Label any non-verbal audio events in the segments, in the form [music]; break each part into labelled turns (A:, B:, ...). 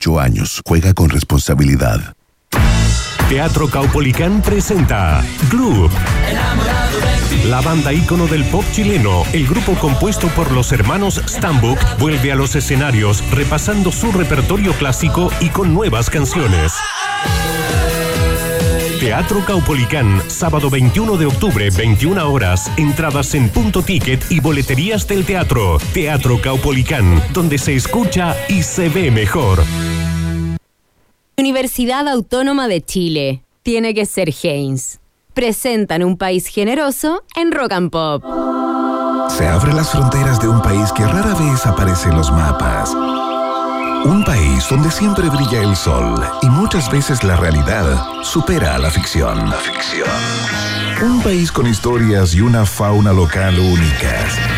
A: 8 años. Juega con responsabilidad.
B: Teatro Caupolicán presenta Club. La banda ícono del pop chileno, el grupo compuesto por los hermanos Stambuk, vuelve a los escenarios repasando su repertorio clásico y con nuevas canciones. Teatro Caupolicán, sábado 21 de octubre, 21 horas. Entradas en punto ticket y boleterías del teatro. Teatro Caupolicán, donde se escucha y se ve mejor.
C: Universidad Autónoma de Chile. Tiene que ser Haynes. Presentan un país generoso en Rock and Pop.
D: Se abren las fronteras de un país que rara vez aparece en los mapas. Un país donde siempre brilla el sol y muchas veces la realidad supera a la ficción. La ficción. Un país con historias y una fauna local únicas.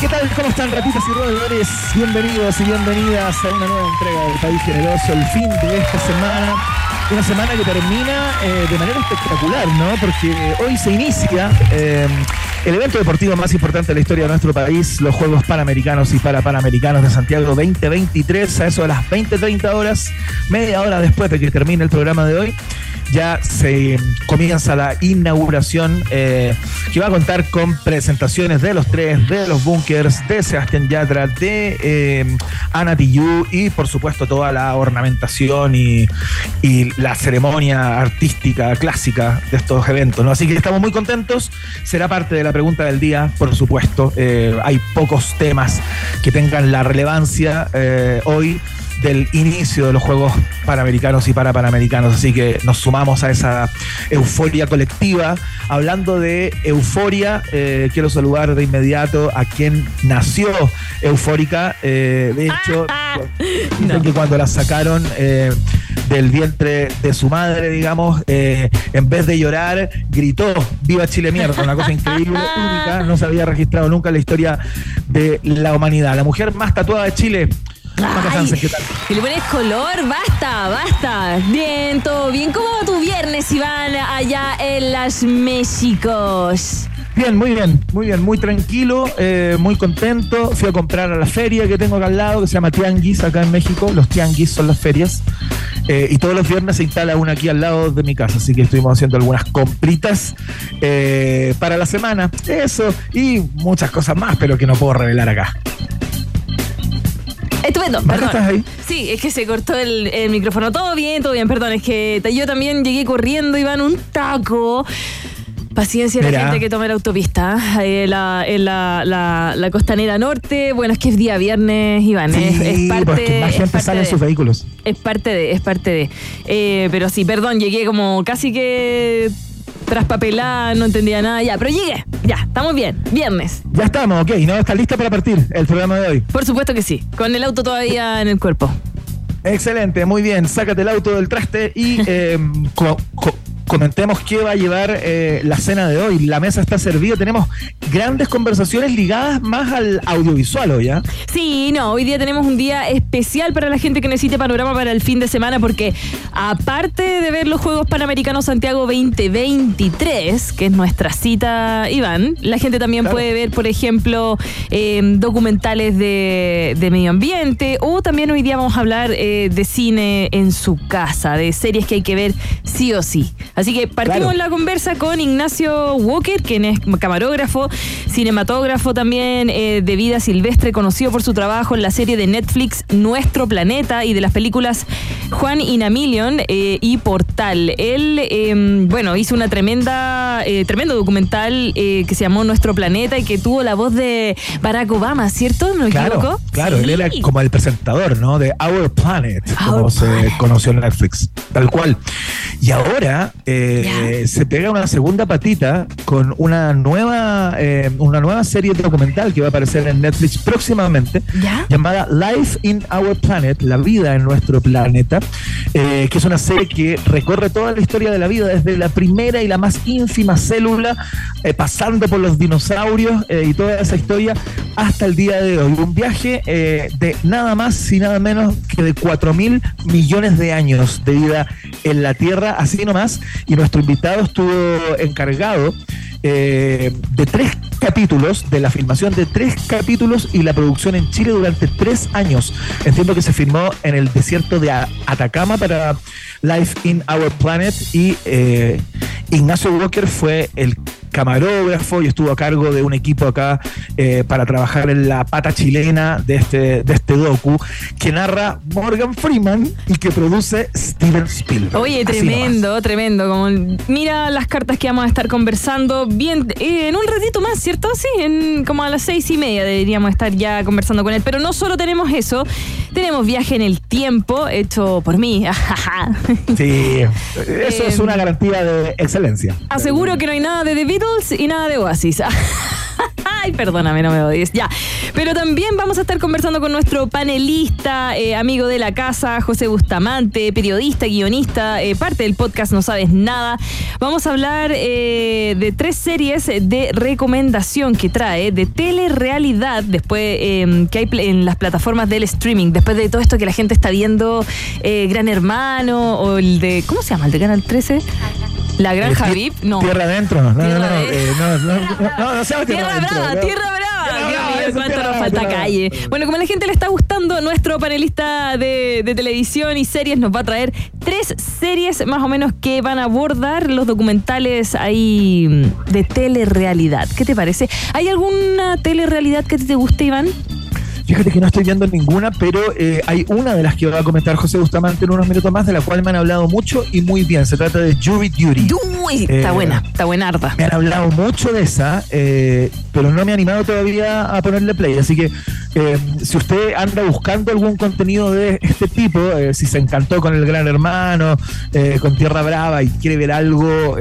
E: ¿Qué tal? ¿Cómo están, ratitas y roedores? Bienvenidos y bienvenidas a una nueva entrega del País Generoso, el fin de esta semana. Una semana que termina eh, de manera espectacular, ¿no? Porque hoy se inicia eh, el evento deportivo más importante de la historia de nuestro país, los Juegos Panamericanos y Parapanamericanos de Santiago 2023, a eso de las 20-30 horas, media hora después de que termine el programa de hoy ya se comienza la inauguración eh, que va a contar con presentaciones de los tres, de los bunkers, de Sebastián Yatra, de eh, Ana Tijoux y por supuesto toda la ornamentación y, y, la ceremonia artística clásica de estos eventos. Así que estamos muy contentos. Será parte de la pregunta del día, por supuesto. Eh, hay pocos temas que tengan la relevancia hoy del inicio de los Juegos Panamericanos y Parapanamericanos. Así que nos sumamos a esa euforia colectiva. Hablando de euforia, eh, quiero saludar de inmediato a quien nació eufórica. Eh, de hecho, [laughs] dicen no. que cuando la sacaron eh, del vientre de su madre, digamos, en vez de llorar, gritó ¡Viva Chile mierda! Una cosa increíble, [laughs] única, no se había registrado nunca en la historia de la humanidad. La mujer más tatuada de Chile.
C: Ay, y le pones color, basta, basta. Bien, todo bien. ¿Cómo va tu viernes, Iván, allá en las Méxicos?
E: Bien, muy bien, muy bien, muy tranquilo, eh, muy contento. Fui a comprar a la feria que tengo acá al lado, que se llama Tianguis, acá en México. Los Tianguis son las ferias. Eh, y todos los viernes se instala una aquí al lado de mi casa, así que estuvimos haciendo algunas compritas eh, para la semana. Eso y muchas cosas más, pero que no puedo revelar acá.
C: Estupendo, perdón. ¿Estás ahí? Sí, es que se cortó el, el, micrófono. Todo bien, todo bien, perdón. Es que yo también llegué corriendo, iban un taco. Paciencia Mira. la gente que toma la autopista eh, la, en la, la, la, costanera norte. Bueno, es que es día viernes, Iván.
E: Sí,
C: es, es, parte,
E: porque más gente sale en sus vehículos.
C: Es parte de, es parte de. Eh, pero sí, perdón, llegué como casi que traspapelada, no entendía nada. Ya, pero llegué. Ya, estamos bien. Viernes.
E: Ya estamos, ok. ¿No está lista para partir el programa de hoy?
C: Por supuesto que sí. Con el auto todavía en el cuerpo.
E: Excelente, muy bien. Sácate el auto del traste y eh, [laughs] co co comentemos qué va a llevar eh, la cena de hoy. La mesa está servida, tenemos grandes conversaciones ligadas más al audiovisual hoy, ¿ya?
C: Sí, no, hoy día tenemos un día especial para la gente que necesite panorama para el fin de semana porque aparte de ver los Juegos Panamericanos Santiago 2023, que es nuestra cita, Iván, la gente también claro. puede ver, por ejemplo, eh, documentales de, de, medio ambiente o también hoy día vamos a hablar eh, de cine en su casa, de series que hay que ver sí o sí. Así que partimos claro. la conversa con Ignacio Walker, quien es camarógrafo, cinematógrafo también eh, de vida silvestre, conocido por su trabajo en la serie de Netflix Nuestro Planeta y de las películas Juan Inamillion eh, y Portal. Él, eh, bueno, hizo una tremenda, eh, tremendo documental que se llamó Nuestro Planeta y que tuvo la voz de Barack Obama, ¿cierto? ¿Me
E: claro,
C: equivoco?
E: Claro, sí. él era como el presentador, ¿no? De Our Planet, Our como Planet. se conoció en Netflix, tal cual. Y ahora eh, se pega una segunda patita con una nueva, eh, una nueva serie documental que va a aparecer en Netflix próximamente, llamada Life in Our Planet, la vida en nuestro planeta, eh, que es una serie que recorre toda la historia de la vida, desde la primera y la más ínfima célula, pasando por los dinosaurios y toda esa historia hasta el día de hoy. Un viaje de nada más y nada menos que de 4 mil millones de años de vida en la Tierra, así nomás y nuestro invitado estuvo encargado eh, de tres capítulos, de la filmación de tres capítulos y la producción en Chile durante tres años. Entiendo que se filmó en el desierto de Atacama para Life in Our Planet y eh, Ignacio Walker fue el camarógrafo y estuvo a cargo de un equipo acá eh, para trabajar en la pata chilena de este, de este docu que narra Morgan Freeman y que produce Steven Spielberg.
C: Oye, tremendo, tremendo. Como, mira las cartas que vamos a estar conversando bien eh, en un ratito más, ¿cierto? Sí, en, como a las seis y media deberíamos estar ya conversando con él. Pero no solo tenemos eso, tenemos viaje en el tiempo hecho por mí. [laughs]
E: sí, eso es una garantía de excelencia.
C: Aseguro que no hay nada de The Y nada de Oasis. [laughs] Ay, perdóname, no me odies. Ya. Pero también vamos a estar conversando con nuestro panelista, eh, amigo de la casa, José Bustamante, periodista, guionista, eh, parte del podcast No Sabes Nada. Vamos a hablar eh, de tres series de recomendación que trae, de telerrealidad, después que hay en las plataformas del streaming, después de todo esto que la gente está viendo, Gran Hermano, o el de, ¿cómo se llama? El de Canal 13. La Granja VIP, no.
E: Tierra adentro, no, no, no, no, no, [laughs] no,
C: no, Tierra Brava, Tierra Brava. cuánto nos falta calle. Bueno, como a la gente le está gustando, nuestro panelista de, de televisión y series nos va a traer tres series más o menos que van a abordar los documentales ahí de telerrealidad. ¿Qué te parece? ¿Hay alguna telerrealidad que te guste, Iván?
E: Fíjate que no estoy viendo ninguna, pero eh, hay una de las que va a comentar José Bustamante en unos minutos más, de la cual me han hablado mucho y muy bien. Se trata de Jury Duty.
C: está eh, buena, está buenarda.
E: Me han hablado mucho de esa, eh, pero no me he animado todavía a ponerle play. Así que si usted anda buscando algún contenido de este tipo, si se encantó con el Gran Hermano, con Tierra Brava y quiere ver algo,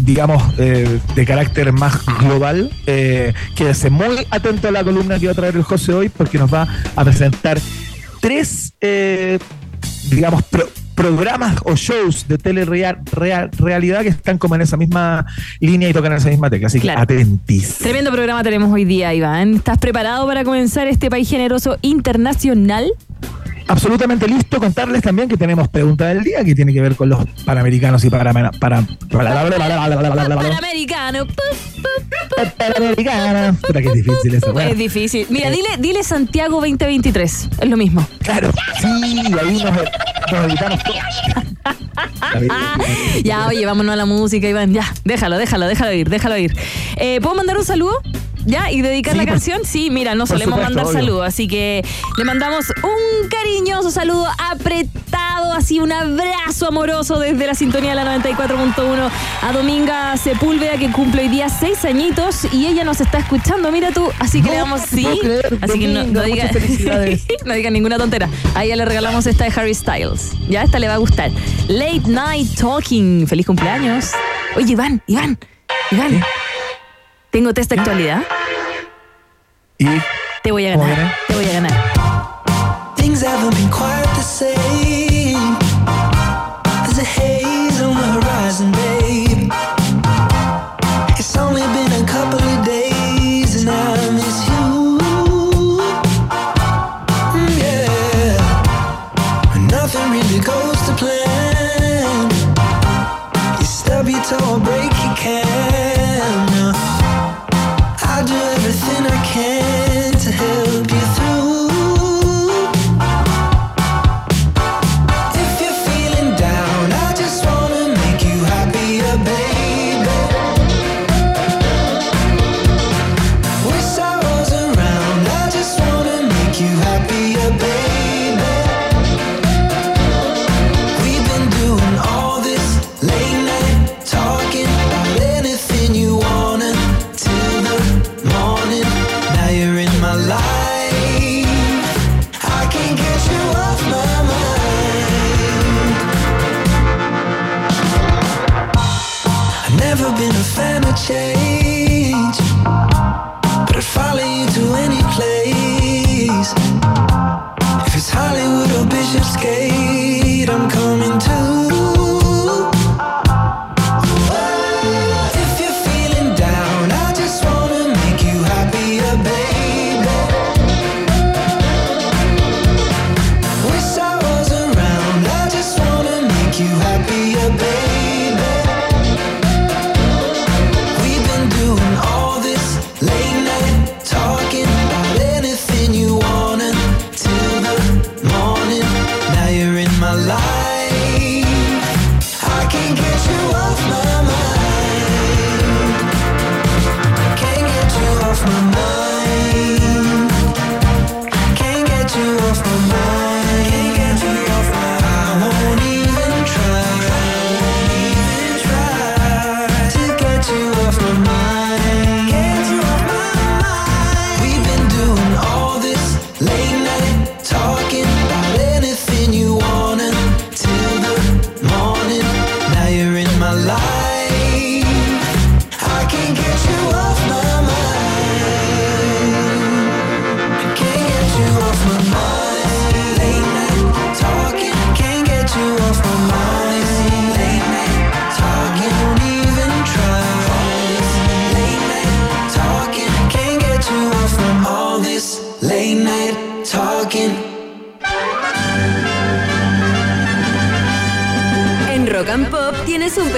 E: digamos, de carácter más global, quédese muy atento a la columna que va a traer el José hoy porque nos va a presentar tres, eh, digamos, programas o shows de telerrealidad que están como en esa misma línea y tocan esa misma tecla. Así que atentis.
C: Tremendo programa tenemos hoy día, Iván. ¿Estás preparado para comenzar este país generoso internacional?
E: Absolutamente listo. Contarles también que tenemos pregunta del día que tiene que ver con los panamericanos y para para para
C: Panamericano.
E: Panamericana. Puta que es difícil eso.
C: Es difícil. Mira, dile, dile Santiago 2023. Es lo mismo.
E: Claro. Sí, ahí nos, nos evitamos [laughs]
C: ya, oye, vámonos a la música, Iván. Ya, déjalo, déjalo, déjalo ir, déjalo ir. Eh, ¿Puedo mandar un saludo? ¿Ya? ¿Y dedicar la canción? Sí, mira, no solemos mandar saludos, así que le mandamos un cariñoso saludo apretado, así un abrazo amoroso desde la sintonía de la 94.1 a Dominga Sepúlveda, que cumple hoy día seis añitos y ella nos está escuchando, mira tú, así que le damos sí. así que no, no diga, [laughs] no diga ninguna tontera. A ella le regalamos esta de Harry Styles. Ya, esta le va a gustar. Late Night Talking. Feliz cumpleaños. Oye, Iván, Iván, Iván. Tengo test de actualidad.
E: ¿Y?
C: Te voy a ganar. Te voy a ganar.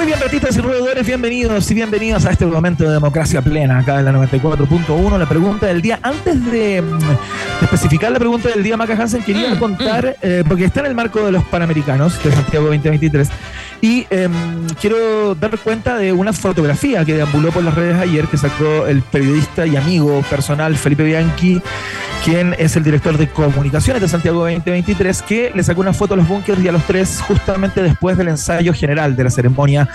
E: Muy bien, ratitas y roedores, bienvenidos y bienvenidos a este momento de democracia plena acá en la 94.1. La pregunta del día, antes de, mm, especificar la pregunta del día, Maca Hansen, quería contar, eh, porque está en el marco de los Panamericanos de Santiago 2023, y em, quiero dar cuenta de una fotografía que deambuló por las redes ayer, que sacó el periodista y amigo personal Felipe Bianchi, quien es el director de comunicaciones de Santiago 2023, que le sacó una foto a los bunkers y a los tres justamente después del ensayo general de la ceremonia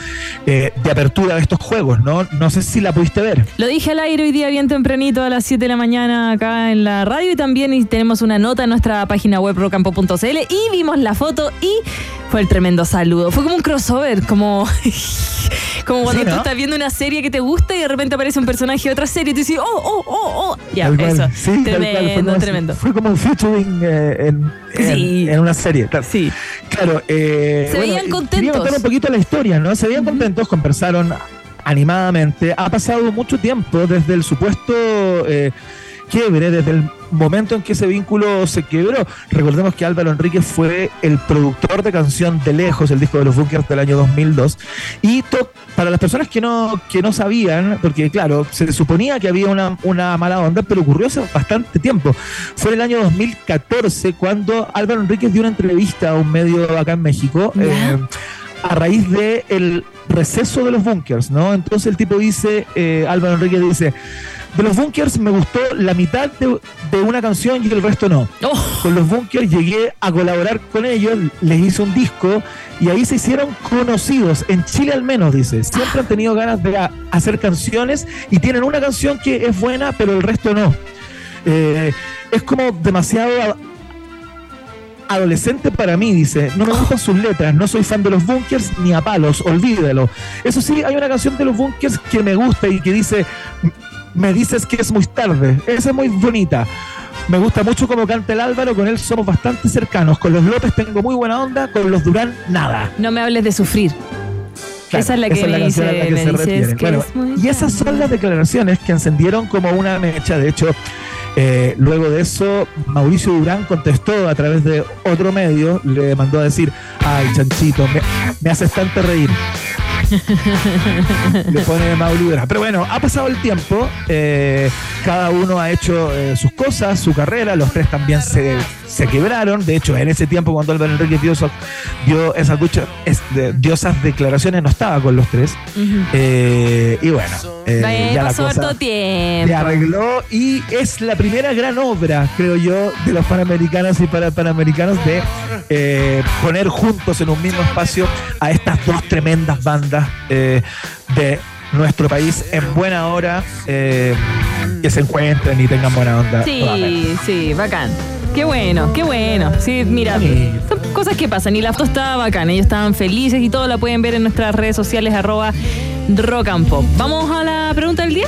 E: eh, de apertura de estos juegos, ¿no? No sé si la pudiste ver.
C: Lo dije al aire hoy día bien tempranito a las 7 de la mañana acá en la radio y también tenemos una nota en nuestra página web rocampo.cl y vimos la foto y fue el tremendo saludo. Fue como un crossover, como, [laughs] como cuando
E: Sí, ¿no?
C: tú estás viendo una serie que te gusta y de repente aparece un personaje de otra serie y tú dices, oh, oh, oh, oh. Ya,
E: Tal
C: eso.
E: Sí. Fue
C: tremendo,
E: como-
C: tremendo.
E: Fue como un featuring eh, en, en-
C: Sí.
E: en una serie. claro.
C: Sí.
E: Claro, eh,
C: Se veían
E: eh,
C: contentos.
E: Quería contar un poquito la historia, ¿no? Se veían contentos, conversaron animadamente. Ha pasado mucho tiempo desde el supuesto eh, quiebre, desde el momento en que ese vínculo se quebró. Recordemos que Álvaro Enríquez fue el productor de canción De Lejos, el disco de los Bunkers del año 2002. Y para las personas que no, que no sabían, porque claro, se suponía que había una, una mala onda, pero ocurrió hace bastante tiempo. Fue en el año 2014 cuando Álvaro Enríquez dio una entrevista a un medio acá en México. Eh, a raíz de el receso de los bunkers, ¿no? Entonces el tipo dice, eh, Álvaro Enrique dice, de los bunkers me gustó la mitad de, de una canción y el resto no.
C: Oh,
E: Con los bunkers llegué a colaborar con ellos, les hice un disco y ahí se hicieron conocidos, en Chile al menos, dice. Siempre han tenido ganas de hacer canciones y tienen una canción que es buena, pero el resto no. Eh, es como demasiado adolescente para mí, dice. No me gustan sus letras, no soy fan de los bunkers ni a palos, olvídelo. Eso sí, hay una canción de los bunkers que me gusta y que dice, me dices que es muy tarde. Esa es muy bonita. Me gusta mucho cómo canta el Álvaro, con él somos bastante cercanos. Con los López tengo muy buena onda, con los Durán nada.
C: no me hables de sufrir.
E: Claro,
C: Esa es la que me
E: canción a la
C: dice-
E: que
C: me
E: se refiere. Bueno,
C: es
E: y esas son las declaraciones que encendieron como una mecha. De hecho, eh, luego de eso, Mauricio Durán contestó a través de otro medio, le mandó a decir, ay, chanchito, me, me haces tanto reír. [laughs] le pone Mauri Durán. Pero bueno, ha pasado el tiempo, eh, cada uno ha hecho eh, sus cosas, su carrera, los tres también se, se quebraron. De hecho, en ese tiempo, cuando Álvaro Enrique dio, dio esas, duchas, es- dio esas declaraciones, no estaba con los tres. Eh, y bueno, ya la cosa
C: tiempo.
E: se arregló y es la primera gran obra, creo yo, de los panamericanos y para panamericanos de poner juntos en un mismo espacio a estas dos tremendas bandas eh, de nuestro país en buena hora, eh, que se encuentren y tengan buena onda.
C: Sí, sí, bacán. Qué bueno, qué bueno. Sí, mira, son cosas que pasan. Y la foto estaba bacán. Ellos estaban felices y todo la pueden ver en nuestras redes sociales, arroba rock and pop. Vamos a la pregunta del día.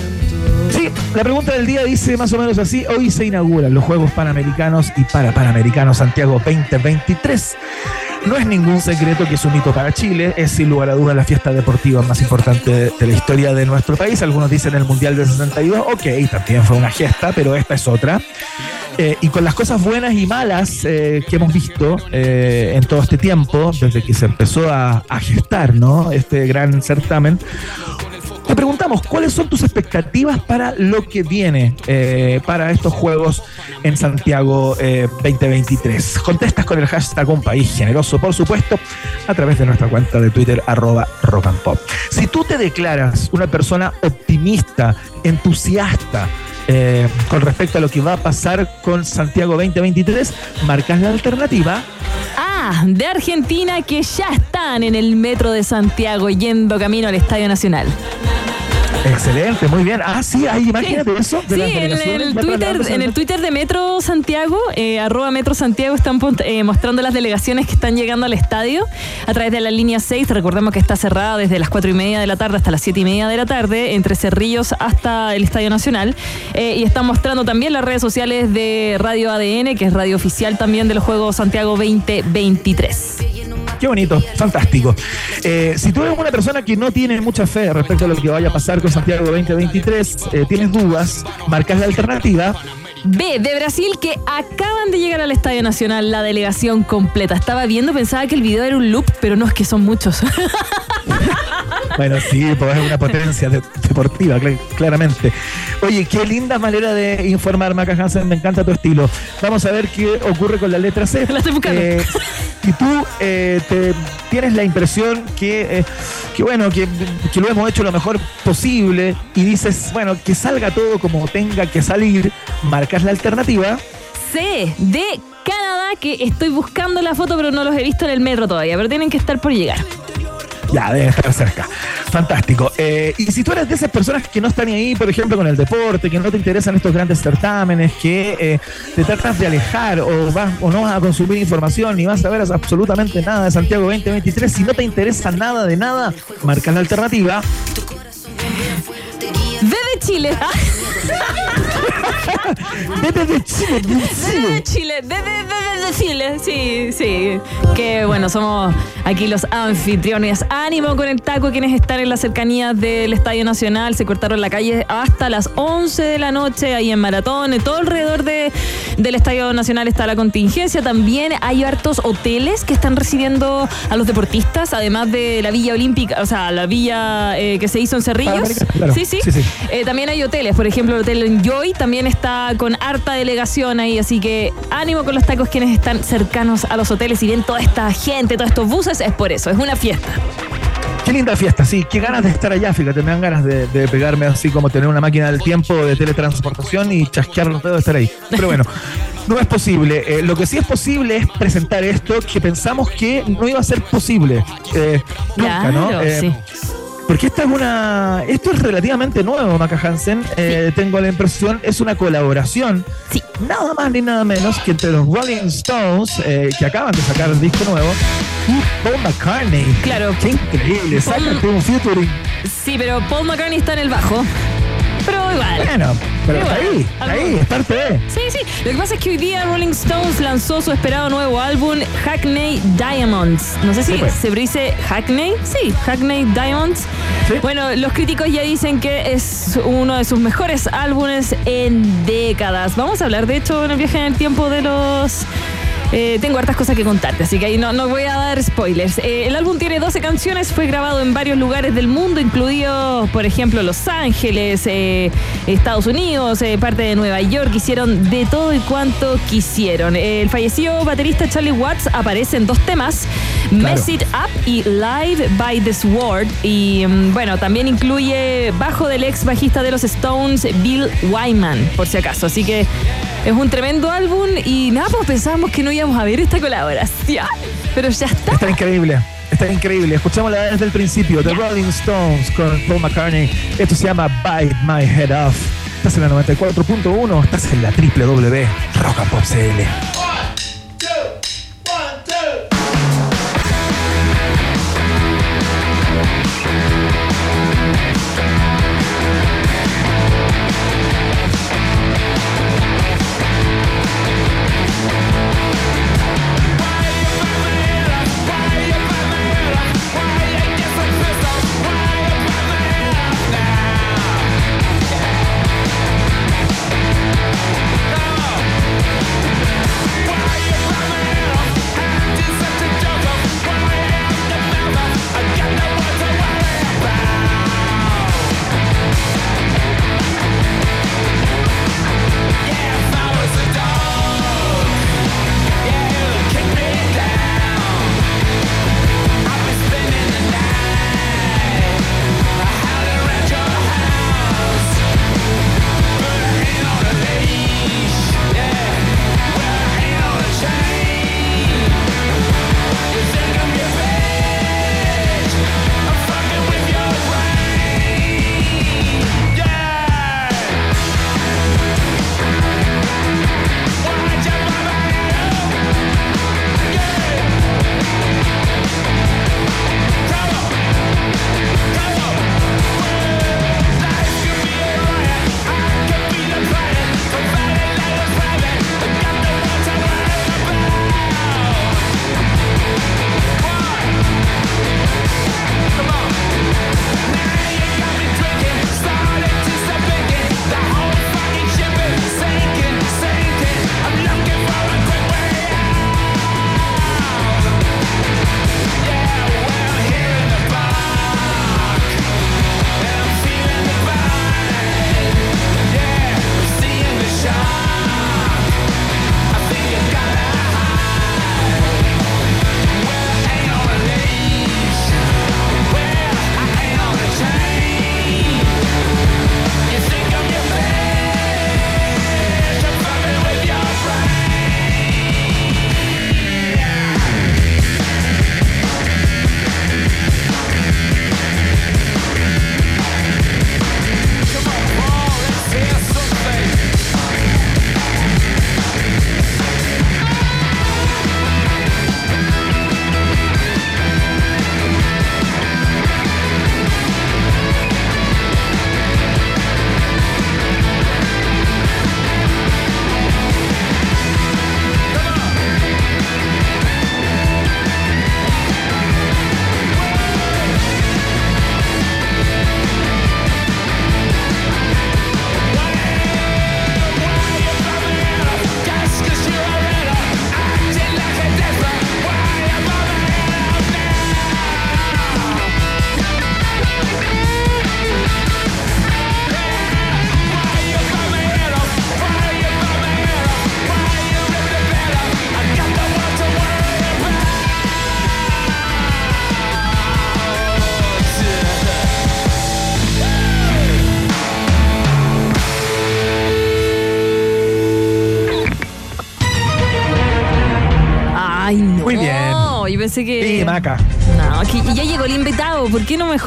E: Sí, la pregunta del día dice más o menos así. Hoy se inauguran los Juegos Panamericanos y para Panamericanos Santiago 2023. No es ningún secreto que es un hito para Chile, es sin lugar a dudas la fiesta deportiva más importante de, la historia de nuestro país. Algunos dicen el Mundial del 62, ok, también fue una gesta, pero esta es otra. Eh, y con las cosas buenas y malas eh, que hemos visto eh, en todo este tiempo, desde que se empezó a, a gestar ¿no? este gran certamen, te preguntamos, ¿cuáles son tus expectativas para lo que viene eh, para estos Juegos en Santiago eh, 2023? Contestas con el hashtag Un País Generoso, por supuesto, a través de nuestra cuenta de Twitter, arroba rock. Si tú te declaras una persona optimista, entusiasta, eh, con respecto a lo que va a pasar con Santiago 2023, marcas la alternativa
C: Ah, de Argentina que ya están en el metro de Santiago yendo camino al Estadio Nacional.
E: Excelente, muy bien. Ah, sí, ahí, imagínate eso. de
C: Sí, en el, Twitter, en el Twitter de Metro Santiago, eh, arroba Metro Santiago, están eh, mostrando las delegaciones que están llegando al estadio a través de la línea 6. Recordemos que está cerrada desde las 4 y media de la tarde hasta las 7 y media de la tarde, entre Cerrillos hasta el Estadio Nacional. Eh, y están mostrando también las redes sociales de Radio ADN, que es radio oficial también de los Juegos Santiago 2023.
E: Qué bonito, fantástico. Si tú eres una persona que no tiene mucha fe respecto a lo que vaya a pasar con Santiago 2023, eh, tienes dudas, marcas la alternativa.
C: B, de Brasil, que acaban de llegar al Estadio Nacional la delegación completa. Estaba viendo, pensaba que el video era un loop, pero no es que son muchos. [laughs]
E: Bueno, sí, pues es una potencia de- deportiva, cl- claramente. Oye, qué linda manera de informar, Maca Hansen, me encanta tu estilo. Vamos a ver qué ocurre con la letra C.
C: La estoy buscando.
E: Eh, y tú eh, te, tienes la impresión que, eh, que bueno, que, que lo hemos hecho lo mejor posible y dices, bueno, que salga todo como tenga que salir, marcas la alternativa.
C: C, de Canadá, que estoy buscando la foto, pero no los he visto en el metro todavía, pero tienen que estar por llegar.
E: Ya, debe estar cerca. Fantástico. Eh, y si tú eres de esas personas que no están ahí, por ejemplo, con el deporte, que no te interesan estos grandes certámenes, que eh, te tratas de alejar o, vas, o no vas a consumir información ni vas a ver absolutamente nada de Santiago 2023, si no te interesa nada de nada, marca la alternativa.
C: D de Chile. [laughs]
E: Vete de Chile, de
C: D de
E: Chile.
C: Chile. D de, D de- de Chile. Sí, sí. Que bueno, somos aquí los anfitriones. Ánimo con el taco quienes están en las cercanías del Estadio Nacional. Se cortaron la calle hasta las 11 de la noche ahí en Maratón. En todo alrededor de, del Estadio Nacional está la contingencia. También hay hartos hoteles que están recibiendo a los deportistas, además de la Villa Olímpica, o sea, la villa eh, que se hizo en Cerrillos.
E: Claro.
C: Sí, sí.
E: Sí, sí.
C: Eh, también hay hoteles, por ejemplo, el Hotel Enjoy también está con harta delegación ahí, así que ánimo con los tacos quienes están cercanos a los hoteles y ven toda esta gente, todos estos buses, es por eso, es una fiesta.
E: Qué linda fiesta, sí. Qué ganas de estar allá, fíjate. Me dan ganas de, de pegarme así como tener una máquina del tiempo de teletransportación y chasquear los dedos de estar ahí. Pero bueno, no es posible. Eh, lo que sí es posible es presentar esto que pensamos que no iba a ser posible. Eh, nunca, ¿no?
C: Claro,
E: Eh,
C: sí.
E: Porque esta es una. Esto es relativamente nuevo, Maca Hansen. Eh, Tengo la impresión, es una colaboración.
C: Sí.
E: Nada más ni nada menos que entre los Rolling Stones, eh, que acaban de sacar el disco nuevo, y Paul McCartney.
C: Claro.
E: Qué increíble.
C: Paul-
E: Sácate un featuring.
C: Sí, pero Paul McCartney está en el bajo. Pero igual.
E: Bueno, pero está ahí, está ahí, es parte de.
C: Sí, sí. Lo que pasa es que hoy día Rolling Stones lanzó su esperado nuevo álbum, Hackney Diamonds. No sé si
E: Sí, pues.
C: se dice Hackney. Sí, Hackney Diamonds.
E: Sí.
C: Bueno, los críticos ya dicen que es uno de sus mejores álbumes en décadas. Vamos a hablar, de hecho, en el viaje en el tiempo de los eh, tengo hartas cosas que contarte, así que ahí no, no voy a dar spoilers. Eh, el álbum tiene 12 canciones, fue grabado en varios lugares del mundo, incluidos, por ejemplo, Los Ángeles, eh, Estados Unidos, eh, parte de Nueva York. Hicieron de todo y cuanto quisieron. El fallecido baterista Charlie Watts aparece en dos temas, Mess It Up y Live by the Sword. Y mm, bueno, también incluye bajo del ex bajista de los Stones, Bill Wyman, por si acaso. Así que es un tremendo álbum y nada, pues pensábamos que no íbamos a ver esta colaboración. Pero ya está.
E: Está increíble. Está increíble. Escuchémosla desde el principio. The Rolling Stones con Paul McCartney. Esto se llama Bite My Head Off. Estás en la 94.1. Estás en la www Rock and Pop CL.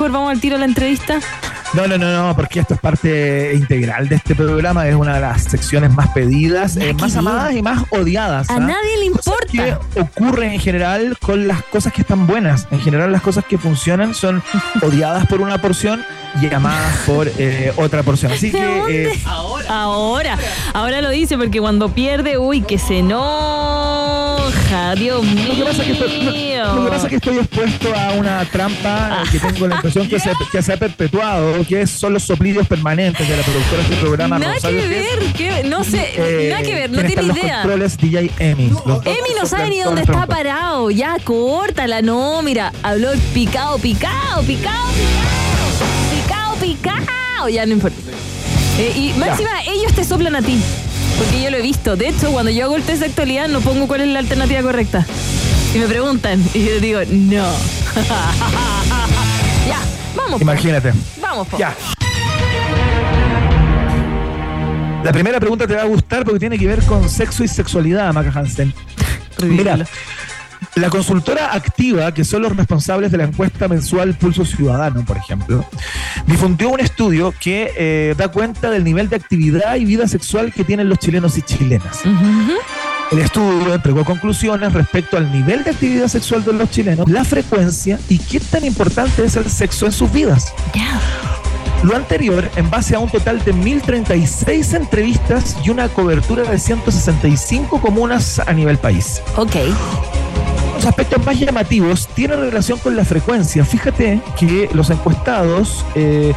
C: Mejor vamos al tiro a la entrevista?
E: No, no, no, no, porque esto es parte integral de este programa. Es una de las secciones más pedidas, eh, más
C: ver.
E: amadas y más odiadas.
C: A
E: ¿ah?
C: nadie le
E: Cosas
C: importa.
E: que ocurren en general con las cosas que están buenas. En general, las cosas que funcionan son [laughs] odiadas por una porción y amadas por eh, otra porción. Así
C: ¿De
E: que.
C: dónde?
E: eh,
C: Ahora. Ahora lo dice porque cuando pierde, uy, que se enoja. Dios mío.
E: Lo que, pasa es que estoy, lo- lo que pasa es que estoy expuesto a una trampa eh, que tengo la impresión que se, que se ha perpetuado, que son los soplidos permanentes de la productora de este programa.
C: Nada que
E: Rosario,
C: ver, que- no sé,
E: eh,
C: nada que ver, no tiene
E: en los
C: idea.
E: controles DJ Emi.
C: No
E: son
C: sabe ni dónde está parado. Ya, córtala, no, mira, habló el picado, picado, picado, picado, picado, picado. Ya no importa. Eh, y máxima, ellos te soplan a ti. Porque yo lo he visto. De hecho, cuando yo hago el test de actualidad, no pongo cuál es la alternativa correcta. Y me preguntan. Y yo digo, no. [laughs] ya, vamos. po.
E: Imagínate.
C: Vamos, po.
E: Ya. La primera pregunta te va a gustar porque tiene que ver con sexo y sexualidad, Maca Hansen. Mira, la consultora activa, que son los responsables de la encuesta mensual Pulso Ciudadano, por ejemplo, difundió un estudio que eh, da cuenta del nivel de actividad y vida sexual que tienen los chilenos y chilenas.
C: Ujú.
E: El estudio entregó conclusiones respecto al nivel de actividad sexual de los chilenos, la frecuencia y qué tan importante es el sexo en sus vidas. Lo anterior en base a un total de 1.036 entrevistas y una cobertura de 165 comunas a nivel país.
C: Ok.
E: Los aspectos más llamativos tienen relación con la frecuencia. Fíjate que los encuestados eh,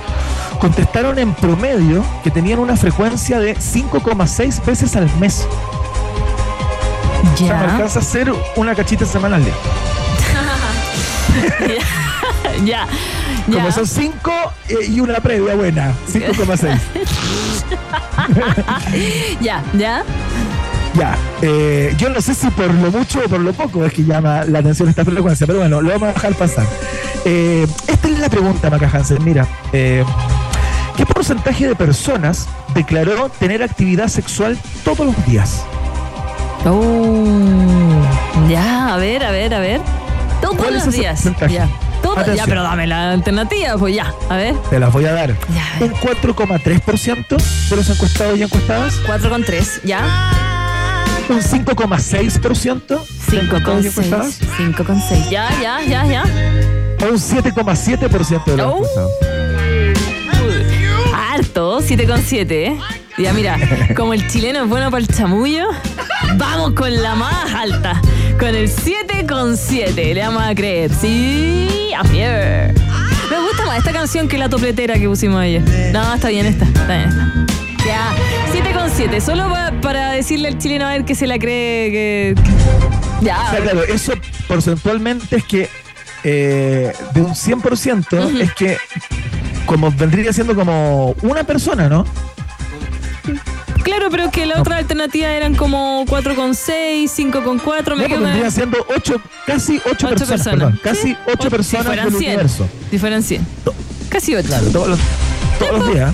E: contestaron en promedio que tenían una frecuencia de 5,6 veces al mes. O sea,
C: Ya.
E: alcanza a hacer una cachita semanal. [laughs]
C: ya.
E: Como
C: Ya.
E: son 5 y una previa buena. 5,6. [laughs]
C: Ya, ya.
E: Ya, eh, yo no sé si por lo mucho o por lo poco es que llama la atención esta frecuencia, pero bueno, lo vamos a dejar pasar. Eh, esta es la pregunta, Maca Hansen. Mira, eh, ¿qué porcentaje de personas declaró tener actividad sexual todos los días?
C: Oh, ya, a ver, a ver, a ver. Todos
E: ¿Cuál es
C: los días. Ya. Todo- ya, pero dame la alternativa, pues ya. A ver.
E: Te las voy a dar.
C: Ya, a.
E: Un 4,3% de los encuestados y encuestadas,
C: 4 con 3, ya.
E: Un 5,6% de
C: 5 con
E: encuestados y
C: 6.
E: encuestadas,
C: 5 con 6. Ya, ya, ya, ya.
E: o un 7,7% de los
C: Oh.
E: encuestados.
C: Harto, 7 con 7, ¿eh? Ya, mira, como el chileno es bueno para el chamullo, vamos con la más alta. Con el 7 con 7, le vamos a creer. Sí, a fier. Me gusta más esta canción que la topletera que pusimos ayer. No, está bien esta, está bien esta. Ya, 7 con 7, solo pa- para decirle al chileno a ver que se la cree que... que- Ya,
E: O sea, claro, eso porcentualmente es que eh, de un 100%
C: Ujú.
E: es que como vendría siendo como una persona, ¿no?
C: claro, pero que la otra alternativa eran como 4 con 6, 5 con 4, me
E: No, pues vendría siendo ocho, casi 8
C: Ocho
E: personas,
C: personas.
E: perdón, casi
C: Sí.
E: 8
C: O- si
E: personas del
C: 100.
E: universo.
C: 100. Casi 8.
E: Claro, todos los, todos los días.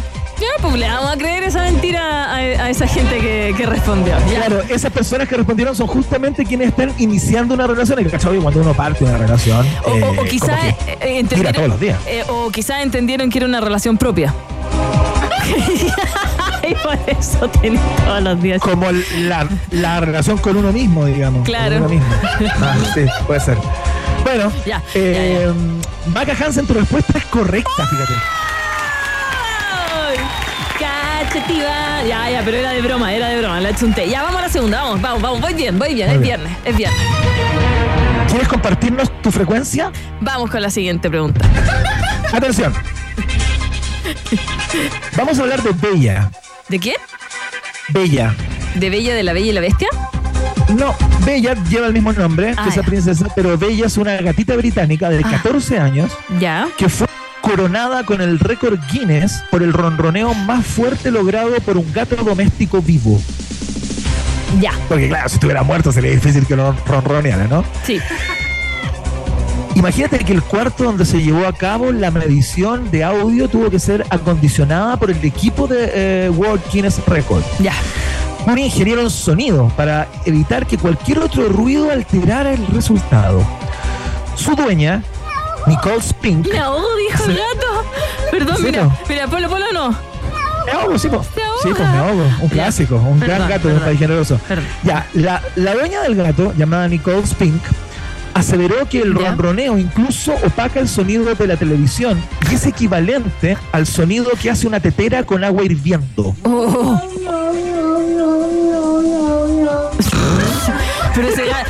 C: Pues le vamos a creer esa mentira a, a esa gente que, que respondió. Ya.
E: Claro, esas personas que respondieron son justamente quienes están iniciando una relación. El cachado cuando uno parte de una relación.
C: O,
E: eh,
C: o
E: como
C: quizá
E: que
C: eh, entendieron.
E: todos los días.
C: eh, o quizá entendieron que era una relación propia. [laughs] y por eso tenés todos los días.
E: como la, la relación con uno mismo, digamos.
C: Claro.
E: Con uno mismo. [laughs] Ah, sí, puede ser. Bueno,
C: Ya,
E: eh, Vaca Hansen, tu respuesta es correcta, fíjate.
C: Cachetiva. Ya, ya, pero era de broma, era de broma, la chunté. Ya, vamos a la segunda, vamos, vamos, vamos. Voy bien, voy bien,
E: Muy
C: es
E: bien.
C: viernes, es viernes.
E: ¿Quieres compartirnos tu frecuencia?
C: Vamos con la siguiente pregunta.
E: Atención. Vamos a hablar de Bella.
C: ¿De qué?
E: Bella.
C: ¿De Bella de la Bella y la Bestia?
E: No, Bella lleva el mismo nombre
C: Ah,
E: que esa
C: ya.
E: princesa, pero Bella es una gatita británica de
C: Ah.
E: 14 años
C: Ya.
E: que fue coronada con el récord Guinness por el ronroneo más fuerte logrado por un gato doméstico vivo.
C: Ya.
E: Porque claro, si estuviera muerto sería difícil que lo ronroneara, ¿no?
C: Sí.
E: Imagínate que el cuarto donde se llevó a cabo la medición de audio tuvo que ser acondicionada por el equipo de eh, World Guinness Record.
C: Ya.
E: Un ingeniero en sonido para evitar que cualquier otro ruido alterara el resultado. Su dueña, Nicole Spink,
C: ahogo,
E: Sí.
C: gato. Perdón,
E: Sí,
C: mira,
E: no.
C: mira, ponlo, ponlo no.
E: me ahogo, sí, po.
C: Se ahoga.
E: Sí, pues me ahogo. Un clásico, un gran
C: Perdón,
E: gato de un
C: perdón.
E: país generoso.
C: Perdón.
E: Ya, la, la dueña del gato, llamada Nicole Spink, aseveró que el
C: Ya.
E: ronroneo incluso opaca el sonido de la televisión y es equivalente al sonido que hace una tetera con agua hirviendo.
C: Oh. [laughs] Pero ese, ga-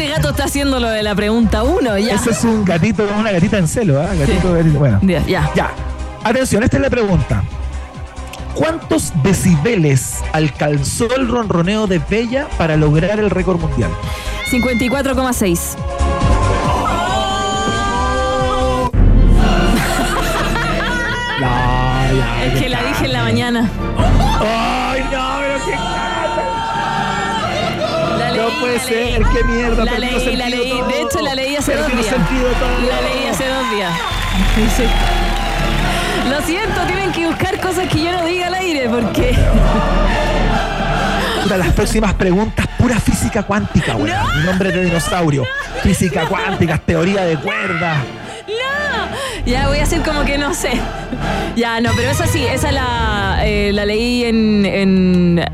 C: ese gato está haciendo lo de la pregunta uno, ya.
E: Ese es un gatito, una gatita en celo, ¿ah? Gatito, gatito. Bueno.
C: Ya, ya.
E: Ya. Atención, esta es la pregunta. ¿Cuántos decibeles alcanzó el ronroneo de Bella para lograr el récord mundial?
C: 54,6.
E: No, [laughs]
C: Es que la dije en la mañana.
E: ¡Ay, no, pero qué
C: leí,
E: No puede ser, qué mierda.
C: La leí, la
E: sentido
C: leí.
E: todo.
C: De hecho, la leí hace dos días. La leí hace dos días. Sí. Lo siento, tienen que buscar cosas que yo no diga al aire porque. [laughs]
E: Puta, las próximas preguntas, pura física cuántica. Mi nombre de dinosaurio. [laughs] Física cuántica, teoría de cuerdas.
C: Ya voy a hacer como que no sé. Ya, no, pero esa sí, esa la, eh, la leí en,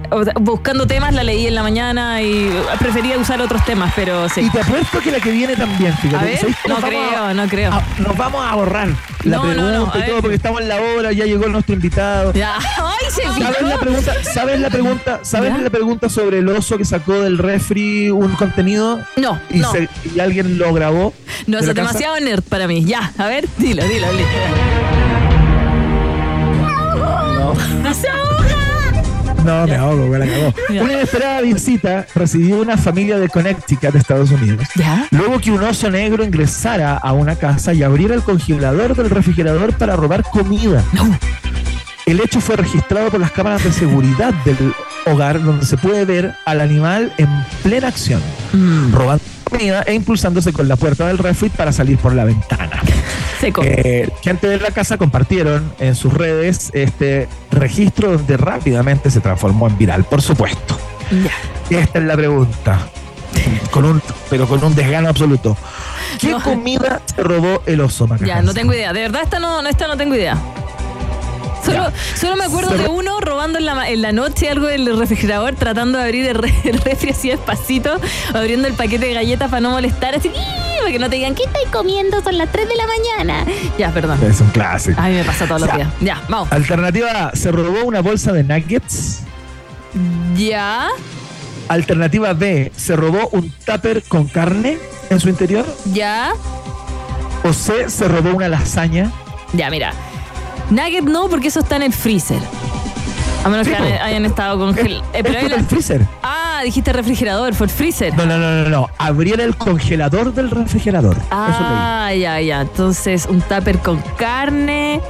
C: Buscando temas, la leí en la mañana y prefería usar otros temas, pero sí.
E: Y te apuesto que la que viene también, fíjate.
C: A ver, no creo,
E: a-
C: no creo.
E: a- nos vamos a ahorrar la
C: No,
E: pregunta
C: no,
E: y todo porque estamos en la hora, ya llegó nuestro invitado.
C: Ya. [laughs] ¡Ay, se
E: ¿Sabes la pregunta? ¿Sabes la pregunta? ¿Sabes
C: ¿Ya?
E: la pregunta sobre el oso que sacó del refri un contenido?
C: No,
E: Y, se- y alguien lo grabó.
C: No,
E: ¿De
C: eso
E: la
C: es demasiado nerd para mí. Ya, a ver, dilo, dilo, dilo.
E: No,
C: ¡Se ahoga!
E: no, me ahogo, me la cagó. Una inesperada visita recibió una familia de Connecticut, de Estados Unidos.
C: ¿Ya?
E: Luego que un oso negro ingresara a una casa y abriera el congelador del refrigerador para robar comida. El hecho fue registrado por las cámaras de seguridad del hogar, donde se puede ver al animal en plena acción,
C: Mm,
E: robando comida e impulsándose con la puerta del refri para salir por la ventana.
C: Seco.
E: Eh, gente de la casa compartieron en sus redes este registro donde rápidamente se transformó en viral, por supuesto.
C: Ya.
E: Esta es la pregunta, con un, pero con un desgano absoluto. ¿Qué
C: No.
E: comida se robó el oso, Maca
C: Ya,
E: Hansen?
C: no tengo idea. De verdad, esta no, no, esta no tengo idea. Solo, solo me acuerdo de uno robando en la, en la noche algo del refrigerador, tratando de abrir el, re- el refri así despacito, abriendo el paquete de galletas para no molestar, así, para que no te digan, ¿qué estáis comiendo? Son las 3 de la mañana. Ya, perdón.
E: Es un clásico.
C: A mí me pasa todos los días. Ya, vamos.
E: Alternativa A, se robó una bolsa de nuggets.
C: Ya,
E: Alternativa B, se robó un tupper con carne en su interior.
C: ya,
E: O C, se robó una lasaña.
C: ya, mira. Nugget no, porque eso está en el freezer. A menos que hayan, hayan estado congelados.
E: Es el freezer.
C: Ah, dijiste refrigerador, fue el freezer.
E: No, no, no, no, no. El congelador del refrigerador. Eso.
C: Ah, ya, ya. Entonces, un tupper con carne.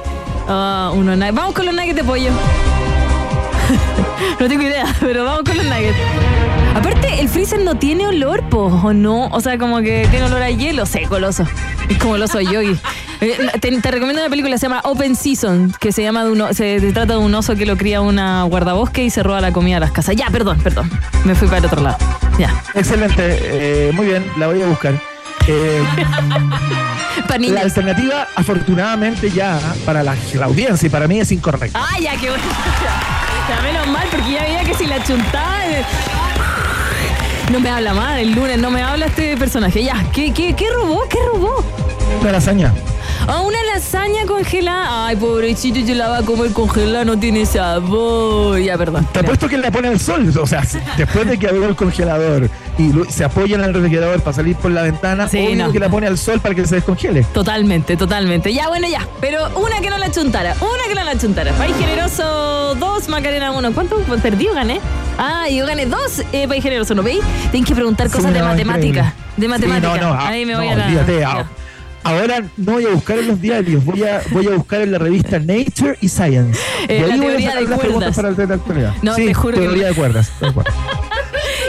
C: ah, uno Vamos con los nuggets de pollo. [laughs] no tengo idea, pero vamos con los nuggets. Aparte, el freezer no tiene olor, po, ¿o no? O sea, como que tiene olor a hielo seco el oso. Es como el oso yogi. [laughs] Eh, Te, te recomiendo una película que se llama Open Season, que se llama de un, o- se, se trata de un oso que lo cría una guardabosque y se roba la comida a las casas. Ya, perdón, perdón. Me fui para el otro lado. Ya.
E: Excelente. eh, muy bien, la voy a buscar. Eh, [laughs]
C: Para
E: la alternativa, afortunadamente, ya para la, la audiencia y para mí es incorrecta.
C: Ah, ya, qué bueno. Ya, menos mal, porque ya veía que si la chuntaba. eh, No me habla más, el lunes no me habla este personaje. Ya, ¿qué, qué, qué robó? ¿Qué robó?
E: Una lasaña.
C: Ah, una lasaña congelada. Ay, pobrecito, yo la va a comer congelada, no tiene sabor. Ya, perdón.
E: Te apuesto que la pone al sol. O sea, después de que abrió el congelador y se apoya en el refrigerador para salir por la ventana,
C: Sí,
E: obvio
C: no.
E: que la pone al sol para que se descongele.
C: Totalmente, totalmente. Ya, bueno, ya. Pero una que no la chuntara, una que no la chuntara. País generoso, dos, Macarena, uno. ¿Cuánto perdí o gané? Ah, yo gané dos, eh, País generoso, ¿no veis? Tienen que preguntar cosas
E: Sí,
C: de
E: no,
C: matemática.
E: increíble.
C: De
E: Sí,
C: matemática.
E: no, no, ah,
C: Ahí me voy a la.
E: olvídate, ah, Ahora no voy a buscar en los diarios, voy a, voy a buscar en la revista Nature y Science.
C: Eh,
E: y ahí voy a sacar las preguntas para el de actualidad.
C: No,
E: sí,
C: te juro que
E: teoría
C: no.
E: de cuerdas. de. [laughs]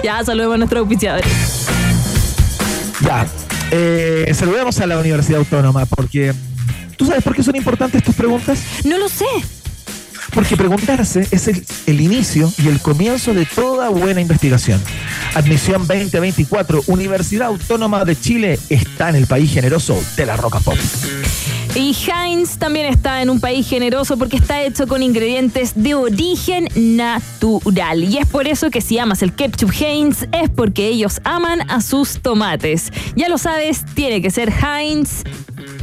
C: Ya, saludemos a nuestros auspiciadores.
E: Ya. Eh, saludemos a la Universidad Autónoma porque. ¿Tú sabes por qué son importantes tus preguntas?
C: No lo sé.
E: Porque preguntarse es el, inicio y el comienzo de toda buena investigación. Admisión 2024, Universidad Autónoma de Chile está en el país generoso de la Roca Pop.
C: Y Heinz también está en un país generoso porque está hecho con ingredientes de origen natural. Y es por eso que si amas el ketchup Heinz es porque ellos aman a sus tomates. Ya lo sabes, tiene que ser Heinz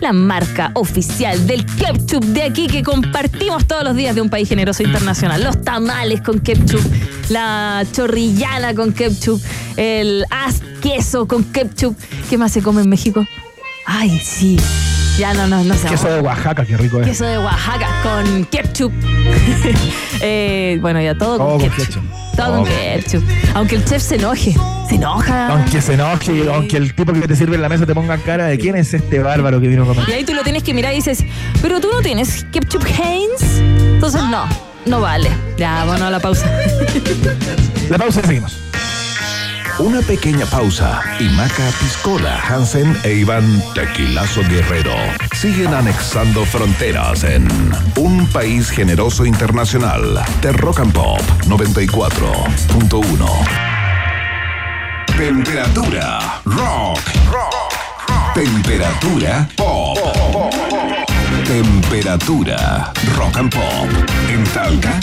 C: la marca oficial del ketchup de aquí que compartimos todos los días de un país generoso internacional. Los tamales con ketchup, la chorrillana con ketchup, el as queso con ketchup. ¿Qué más se come en México? Ay, sí. Ya no, no, no sé.
E: Queso de Oaxaca, qué rico es.
C: Queso de Oaxaca con ketchup. [laughs] Eh, bueno, ya todo,
E: Todo
C: con
E: con
C: ketchup.
E: ketchup.
C: Todo con ketchup. Aunque el chef se enoje. Se enoja.
E: Aunque se enoje, aunque el tipo que te sirve en la mesa te ponga cara de quién es este bárbaro que vino a comer.
C: Y ahí tú lo tienes que mirar y dices, pero tú no tienes ketchup Heinz. Entonces no, no vale. Ya, bueno, la pausa. [laughs]
E: La pausa seguimos.
D: Una pequeña pausa y Maca Piscola, Hansen e Iván Tequilazo Guerrero siguen anexando fronteras en un país generoso internacional de Rock and Pop 94.1. Temperatura rock. Temperatura pop. Temperatura rock and pop en Talca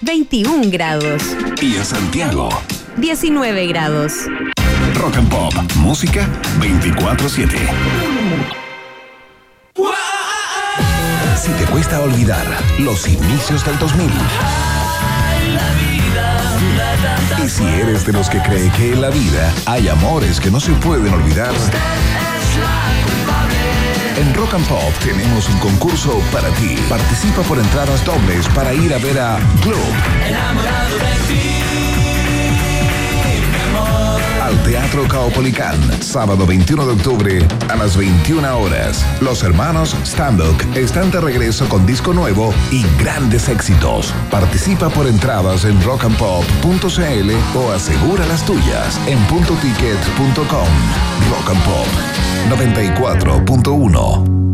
F: 21 grados.
D: y en Santiago.
F: 19 grados.
D: Rock and Pop, música 24-7. Si te cuesta olvidar los inicios del 2000. Y si eres de los que cree que en la vida hay amores que no se pueden olvidar. En Rock and Pop tenemos un concurso para ti. Participa por entradas dobles para ir a ver a Globe. Al Teatro Caupolicán, sábado 21 de octubre a las 21 horas. Los hermanos Stambuk están de regreso con disco nuevo y grandes éxitos. Participa por entradas en rockandpop.cl o asegura las tuyas en puntoticket.com. Rock and Pop 94.1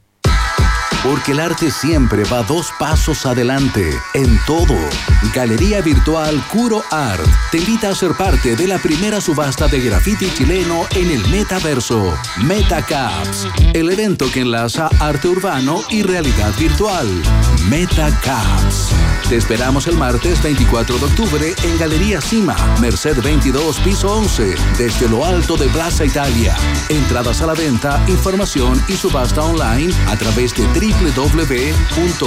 G: Porque el arte siempre va dos pasos adelante en todo. Galería Virtual Curo Art te invita a ser parte de la primera subasta de graffiti chileno en el metaverso. MetaCaps, el evento que enlaza arte urbano y realidad virtual. MetaCaps. Te esperamos el martes 24 de octubre en Galería Cima, Merced 22, piso 11, desde lo alto de Plaza Italia. Entradas a la venta, información y subasta online a través de www.curo.art.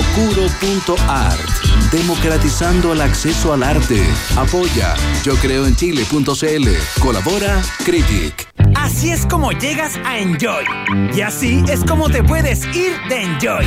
G: Democratizando el acceso al arte. Apoya yo creo en chile.cl. Colabora Critic.
H: Así es como llegas a Enjoy. Y así es como te puedes ir de Enjoy.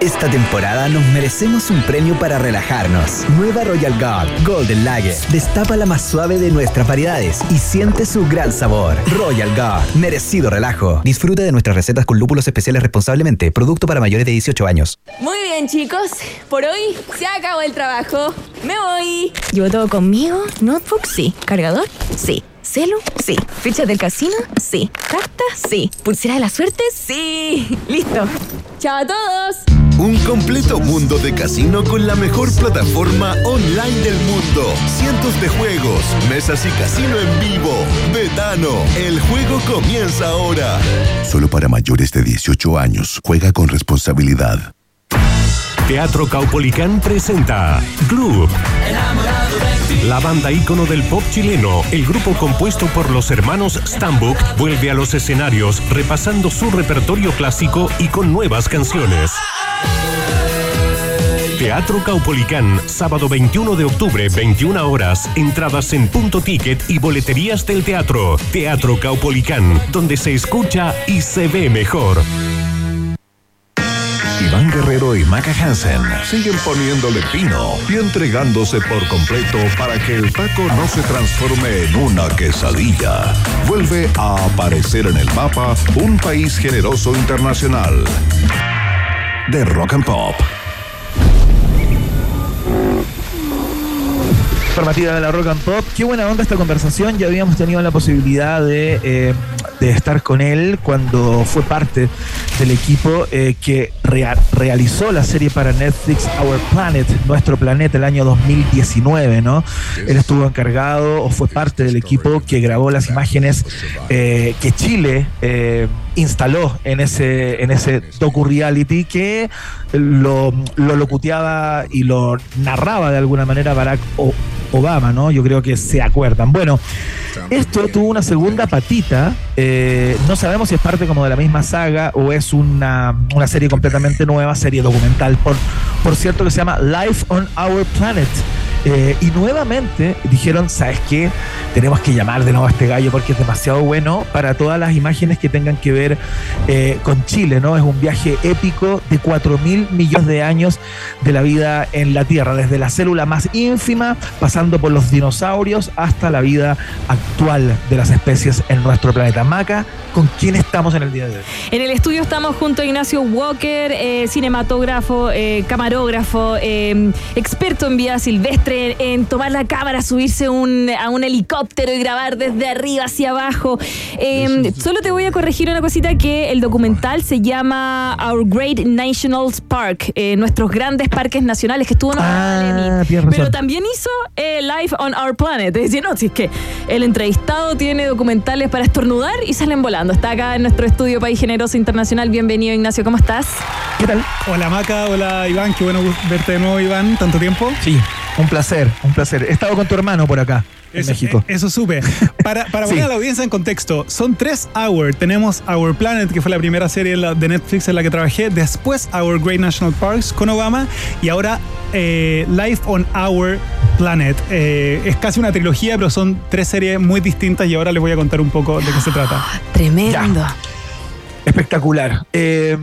I: Esta temporada nos merecemos un premio para relajarnos. Nueva Royal Guard Golden Lager. Destapa la más suave de nuestras variedades y siente su gran sabor. Royal Guard. Merecido relajo. Disfruta de nuestras recetas con lúpulos especiales responsablemente. Producto para mayores de 18 años.
C: Muy bien, chicos. Por hoy se acabó el trabajo. Me voy. ¿Llevo todo conmigo? ¿Notebook? Sí. ¿Cargador? Sí. ¿Celu? Sí. ¿Ficha del casino? Sí. ¿Carta? Sí. ¿Pulsera de la suerte? Sí. [laughs] Listo. ¡Chao a todos!
A: Un completo mundo de casino con la mejor plataforma online del mundo. Cientos de juegos, mesas y casino en vivo. Betano, el juego comienza ahora. Solo para mayores de 18 años. Juega con responsabilidad.
B: Teatro Caupolicán presenta Gloop. La banda ícono del pop chileno, el grupo compuesto por los hermanos Stambuk, vuelve a los escenarios repasando su repertorio clásico y con nuevas canciones. Teatro Caupolicán, sábado 21 de octubre, 21 horas. Entradas en punto ticket y boleterías del teatro. Teatro Caupolicán, donde se escucha y se ve mejor.
D: Iván Guerrero y Maca Hansen siguen poniéndole pino y entregándose por completo para que el taco no se transforme en una quesadilla. Vuelve a aparecer en el mapa un país generoso internacional. De Rock and Pop.
E: Informativa de la Rock and Pop. Qué buena onda esta conversación. Ya habíamos tenido la posibilidad de, eh, de estar con él cuando fue parte del equipo eh, que rea- realizó la serie para Netflix Our Planet, Nuestro Planeta, el año 2019, ¿no? Él estuvo encargado o fue parte del equipo que grabó las imágenes eh, que Chile eh, instaló en ese, en ese docu-reality que lo, lo locuteaba y lo narraba de alguna manera Barack O- Obama, ¿no? Yo creo que se acuerdan. Bueno, esto tuvo una segunda patita. eh, no sabemos si es parte como de la misma saga o es una, una serie completamente nueva, serie documental, por, por cierto, que se llama Life on Our Planet. Eh, y nuevamente dijeron, ¿sabes qué? Tenemos que llamar de nuevo a este gallo porque es demasiado bueno para todas las imágenes que tengan que ver eh, con Chile, ¿no? Es un viaje épico de 4 mil millones de años de la vida en la Tierra, desde la célula más ínfima, pasando por los dinosaurios, hasta la vida actual de las especies en nuestro planeta. Maca, ¿con quién estamos en el día de hoy?
C: En el estudio estamos junto a Ignacio Walker, eh, cinematógrafo, camarógrafo, experto en vida silvestre, en tomar la cámara, subirse un- a un helicóptero y grabar desde arriba hacia abajo. Eh, solo te voy a corregir una cosita que el documental se llama Our Great National Park, eh, nuestros grandes parques nacionales que estuvo
E: tienes razón.
C: Pero también hizo eh, Life on Our Planet. Es decir, no, si es que el entrevistado tiene documentales para estornudar y salen volando. Está acá en nuestro estudio País Generoso Internacional. Bienvenido, Ignacio. ¿Cómo estás?
E: ¿Qué tal?
J: Hola Maca, hola Iván, qué bueno verte de nuevo Iván, tanto tiempo.
E: Sí, un placer, un placer. He estado con tu hermano por acá, en México.
J: eh, eso supe. [laughs] Para, para
E: Sí.
J: poner a la audiencia en contexto, son tres Hour. Tenemos Our Planet, que fue la primera serie de Netflix en la que trabajé. Después Our Great National Parks con Obama. Y ahora eh, Life on Our Planet. Eh, es casi una trilogía, pero son tres series muy distintas y ahora les voy a contar un poco de qué se trata. [gasps]
C: Tremendo.
E: Espectacular. Eh,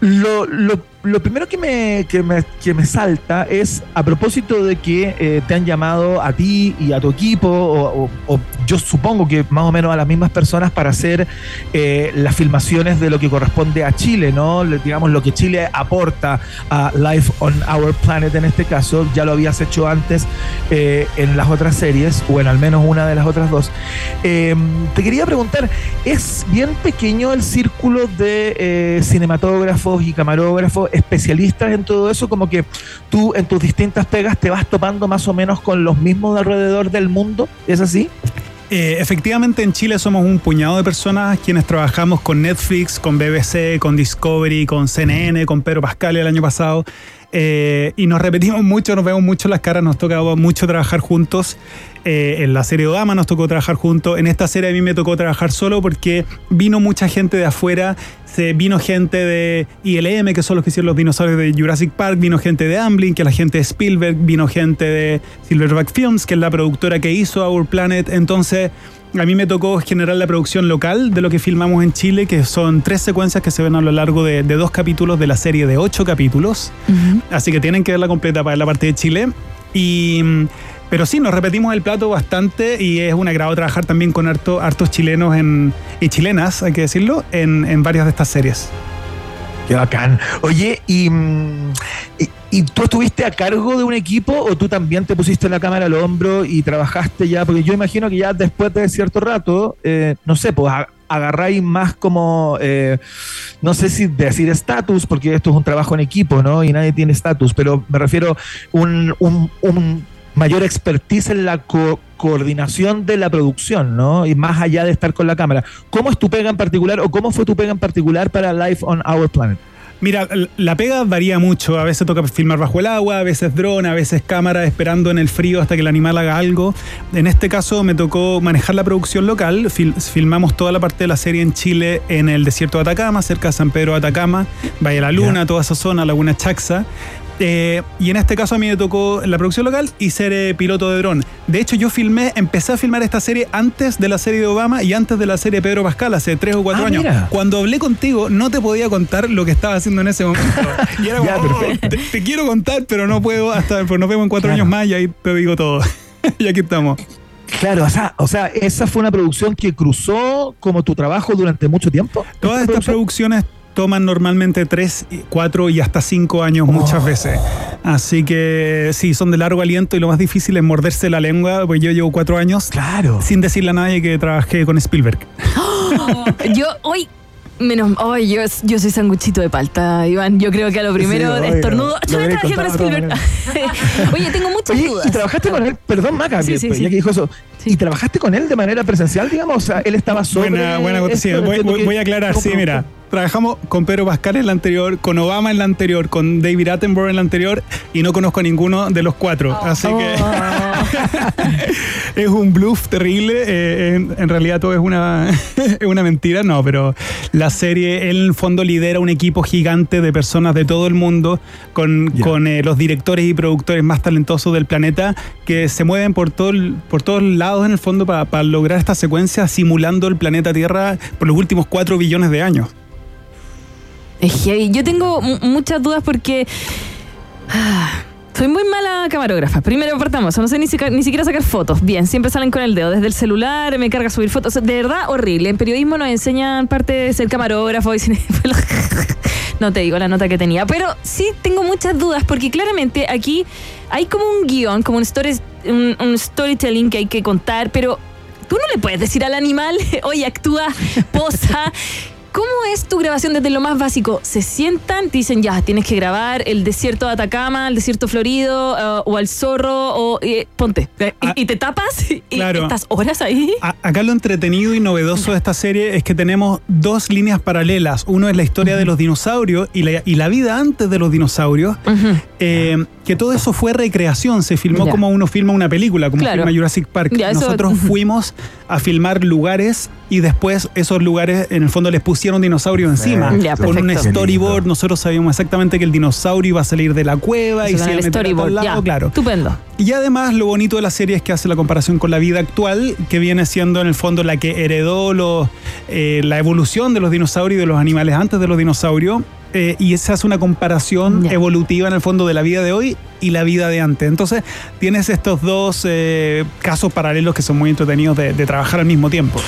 E: lo, lo- lo primero que me, que, me, que me salta es a propósito de que eh, te han llamado a ti y a tu equipo, o, yo supongo que más o menos a las mismas personas para hacer eh, las filmaciones de lo que corresponde a Chile, ¿no? Digamos, lo que Chile aporta a Life on Our Planet en este caso, ya lo habías hecho antes eh, en las otras series, o en al menos una de las otras dos. Eh, te quería preguntar, ¿es bien pequeño el círculo de cinematógrafos y camarógrafos especialistas en todo eso? Como que tú en tus distintas pegas te vas topando más o menos con los mismos de alrededor del mundo, ¿es así?
J: Eh, efectivamente, en Chile somos un puñado de personas quienes trabajamos con Netflix, con BBC, con Discovery, con CNN, con Pedro Pascal el año pasado. Eh, y nos repetimos mucho, nos vemos mucho las caras, nos toca mucho trabajar juntos. Eh, en la serie Obama nos tocó trabajar juntos. En esta serie a mí me tocó trabajar solo porque vino mucha gente de afuera. Se vino gente de ILM, que son los que hicieron los dinosaurios de Jurassic Park. Vino gente de Amblin, que es la gente de Spielberg. Vino gente de Silverback Films, que es la productora que hizo Our Planet. Entonces, a mí me tocó generar la producción local de lo que filmamos en Chile, que son tres secuencias que se ven a lo largo de, de dos capítulos de la serie de ocho capítulos. Así que tienen que verla completa para ver la parte de Chile. Y, pero sí, nos repetimos el plato bastante y es un agrado trabajar también con harto- hartos chilenos en, y chilenas, hay que decirlo, en, en varias de estas series.
E: Qué bacán. Oye, y, mm, y, y tú estuviste a cargo de un equipo o tú también te pusiste la cámara al hombro y trabajaste ya? Porque yo imagino que ya después de cierto rato, eh, no sé, pues agarráis más como, eh, no sé si decir estatus, porque esto es un trabajo en equipo, ¿no? Y nadie tiene estatus, pero me refiero un, un, un mayor expertise en la co- coordinación de la producción, ¿no? Y más allá de estar con la cámara. ¿Cómo es tu pega en particular o cómo fue tu pega en particular para Life on Our Planet?
J: Mira, la pega varía mucho. A veces toca filmar bajo el agua, a veces dron, a veces cámara esperando en el frío hasta que el animal haga algo. En este caso me tocó manejar la producción local. Fil- filmamos toda la parte de la serie en Chile, en el desierto de Atacama, cerca de San Pedro de Atacama, Valle de la Luna, toda esa zona, Laguna Chaxa. Eh, y en este caso a mí me tocó la producción local y ser eh, piloto de dron. De hecho, yo filmé, empecé a filmar esta serie antes de la serie de Obama y antes de la serie de Pedro Pascal, hace tres o cuatro
E: Ah,
J: años.
E: mira.
J: Cuando hablé contigo, no te podía contar lo que estaba haciendo en ese momento. [laughs] Y era como,
E: Ya,
J: "Oh, te, te quiero contar, pero no puedo hasta pues nos vemos en cuatro
E: Claro.
J: años más y ahí te digo todo. [laughs] y aquí estamos.
E: Claro, o sea, o sea, esa fue una producción que cruzó como tu trabajo durante mucho tiempo.
J: Todas
E: ¿Esta
J: estas
E: producción?
J: producciones toman normalmente 3, 4 y hasta 5 años muchas
E: Oh.
J: veces. Así que sí, son de largo aliento y lo más difícil es morderse la lengua, pues yo llevo 4 años
E: Claro.
J: sin decirle a nadie que trabajé con Spielberg. [gasps]
C: Yo hoy. Menos, ay, yo, yo soy sanguchito de palta, Iván. Yo creo que a lo primero
E: obvio.
C: estornudo. [laughs] Yo trabajé con Spielberg. [laughs] Oye, tengo muchas
E: Oye,
C: dudas.
E: y trabajaste con él, perdón, Maca,
C: Sí, sí,
E: pues,
C: sí.
E: ya que dijo eso.
C: Sí.
E: ¿Y trabajaste con él de manera presencial, digamos? O sea, él estaba sobre.
J: Buena, buena
E: esto,
J: acotación. Voy, voy- voy a aclarar, sí, mira. Trabajamos con Pedro Pascal en la anterior, con Obama en la anterior, con David Attenborough en la anterior y no conozco a ninguno de los cuatro. Así que [laughs] es un bluff terrible. eh, en, en realidad todo es una, [laughs] es una mentira, no, pero la serie él en el fondo lidera un equipo gigante de personas de todo el mundo con, con eh, los directores y productores más talentosos del planeta que se mueven por, todo el- por todos lados en el fondo para, para lograr esta secuencia simulando el planeta Tierra por los últimos 4 billones de años.
C: Es heavy. Yo tengo mu- muchas dudas porque. ah, Soy muy mala camarógrafa. Primero partamos, no sé ni, siquiera- sacar fotos. Bien, siempre salen con el dedo desde el celular, me carga subir fotos. De verdad, horrible. En periodismo nos enseñan parte de ser camarógrafo y [laughs] No te digo la nota que tenía, pero sí tengo muchas dudas porque claramente aquí hay como un guion, como un, story, un, un storytelling que hay que contar, pero tú no le puedes decir al animal, [laughs] oye, actúa, posa. ¿Cómo es tu grabación desde lo más básico? ¿Se sientan, te dicen ya, tienes que grabar el desierto de Atacama, el desierto florido, eh, o al zorro, o eh, ponte, eh, y,
J: Ah,
C: y te tapas y
J: claro.
C: estás horas ahí?
J: A- Acá lo entretenido y novedoso de esta serie es que tenemos dos líneas paralelas. Uno es la historia de los dinosaurios y la, y la vida antes de los dinosaurios. Eh, que todo eso fue recreación, se filmó
C: Ya.
J: como uno filma una película, como
C: Claro.
J: filma Jurassic Park.
C: Ya,
J: Nosotros [laughs] fuimos a filmar lugares y después esos lugares en el fondo les pusieron dinosaurio encima.
C: Ya,
J: con un storyboard, nosotros sabíamos exactamente que el dinosaurio iba a salir de la cueva y se iba a meter
C: storyboard,
J: lado,
C: ya.
J: claro.
C: Estupendo.
J: Y además lo bonito de la serie es que hace la comparación con la vida actual, que viene siendo en el fondo la que heredó los, eh, la evolución de los dinosaurios y de los animales antes de los dinosaurios. Eh, y se hace una comparación evolutiva en el fondo de la vida de hoy y la vida de antes. Entonces tienes estos dos eh, casos paralelos que son muy entretenidos de, de trabajar al mismo tiempo.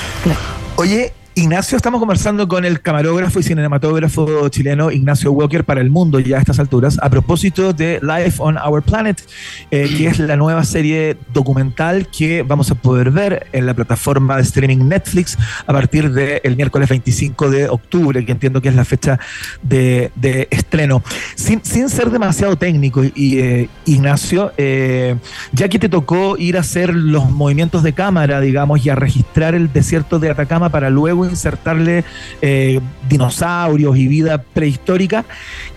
E: Oye, Ignacio, estamos conversando con el camarógrafo y cinematógrafo chileno Ignacio Walker para el mundo ya a estas alturas, a propósito de Life on Our Planet, eh, que es la nueva serie documental que vamos a poder ver en la plataforma de streaming Netflix a partir del miércoles 25 de octubre, que entiendo que es la fecha de, de estreno. Sin, sin ser demasiado técnico, y, eh, Ignacio, eh, ya que te tocó ir a hacer los movimientos de cámara, digamos, y a registrar el desierto de Atacama para luego insertarle eh, dinosaurios y vida prehistórica,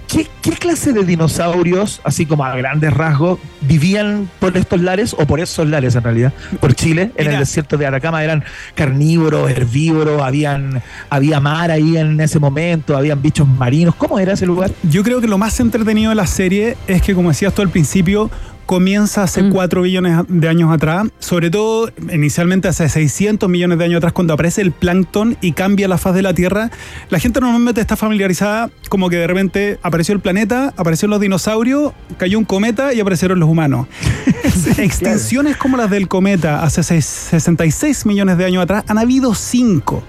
E: ¿qué, qué clase de dinosaurios, así como a grandes rasgos, vivían por estos lares o por esos lares en realidad, por Chile, en
J: Mira.
E: el desierto de Atacama? ¿Eran carnívoros, herbívoros? Habían, ¿Había mar ahí en ese momento? ¿Habían bichos marinos? ¿Cómo era ese lugar?
J: Yo creo que lo más entretenido de la serie es que, como decías tú al principio, comienza hace
C: Mm.
J: 4 billones de años atrás, sobre todo inicialmente hace 600 millones de años atrás, cuando aparece el plancton y cambia la faz de la Tierra. La gente normalmente está familiarizada como que de repente apareció el planeta, aparecieron los dinosaurios, cayó un cometa y aparecieron los humanos. [laughs] [laughs] Extinciones como las del cometa hace seis- 66 millones de años atrás han habido 5.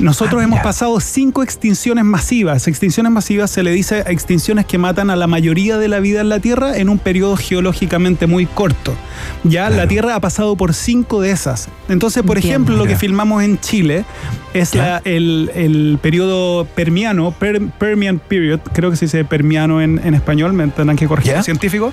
J: Nosotros
E: Ah,
J: hemos
E: mira.
J: pasado cinco extinciones masivas. Extinciones masivas se le dice a extinciones que matan a la mayoría de la vida en la Tierra en un periodo geológicamente muy corto. Ya la Tierra ha pasado por cinco de esas. Entonces, por
C: Entiendo.
J: ejemplo, lo que filmamos en Chile es la- el, el periodo permiano, Per- Permian Period, creo que se dice permiano en, en español, me tendrán que corregir científicos.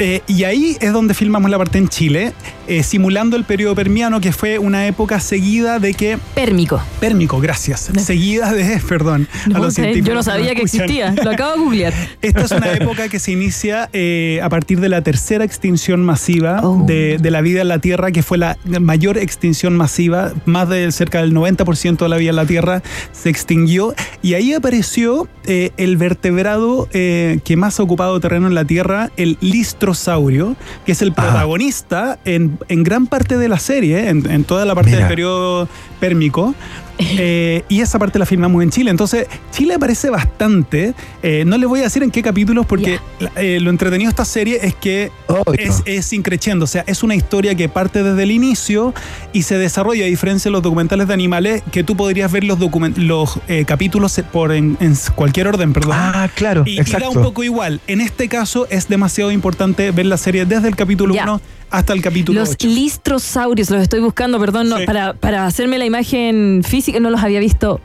J: Eh, y ahí es donde filmamos la parte en Chile, eh, simulando el periodo permiano, que fue una época seguida de que...
C: Pérmico.
J: Pérmico, gracias. Seguida de, [laughs] perdón,
C: No,
J: a los
C: sé, yo no sabía que existía. Lo acabo de googlear. [laughs]
J: Esta es una época que se inicia eh, a partir de la tercera extinción masiva
C: Oh.
J: de, de la vida en la Tierra, que fue la mayor extinción masiva. Más de cerca del 90% de la vida en la Tierra se extinguió. Y ahí apareció eh, el vertebrado que más ha ocupado terreno en la Tierra, el listrosaurio, que es el protagonista en, en gran parte de la serie, en, en toda la parte
E: Mira.
J: del periodo pérmico. [laughs] Eh, y esa parte la filmamos en Chile. Entonces, Chile aparece bastante. Eh, no les voy a decir en qué capítulos, porque eh, lo entretenido de esta serie es que
E: Obvio.
J: es, es increciendo. O sea, es una historia que parte desde el inicio y se desarrolla, a diferencia de los documentales de animales, que tú podrías ver los, los capítulos por en, en cualquier orden, perdón.
E: Ah, claro,
J: y, y
E: exacto.
J: da un poco igual. En este caso, es demasiado importante ver la serie desde el capítulo
C: Ya.
J: 1 hasta el capítulo
C: Los
J: 8.
C: listrosaurios, los estoy buscando, perdón, no,
J: Sí.
C: para, para hacerme la imagen física, no los había visto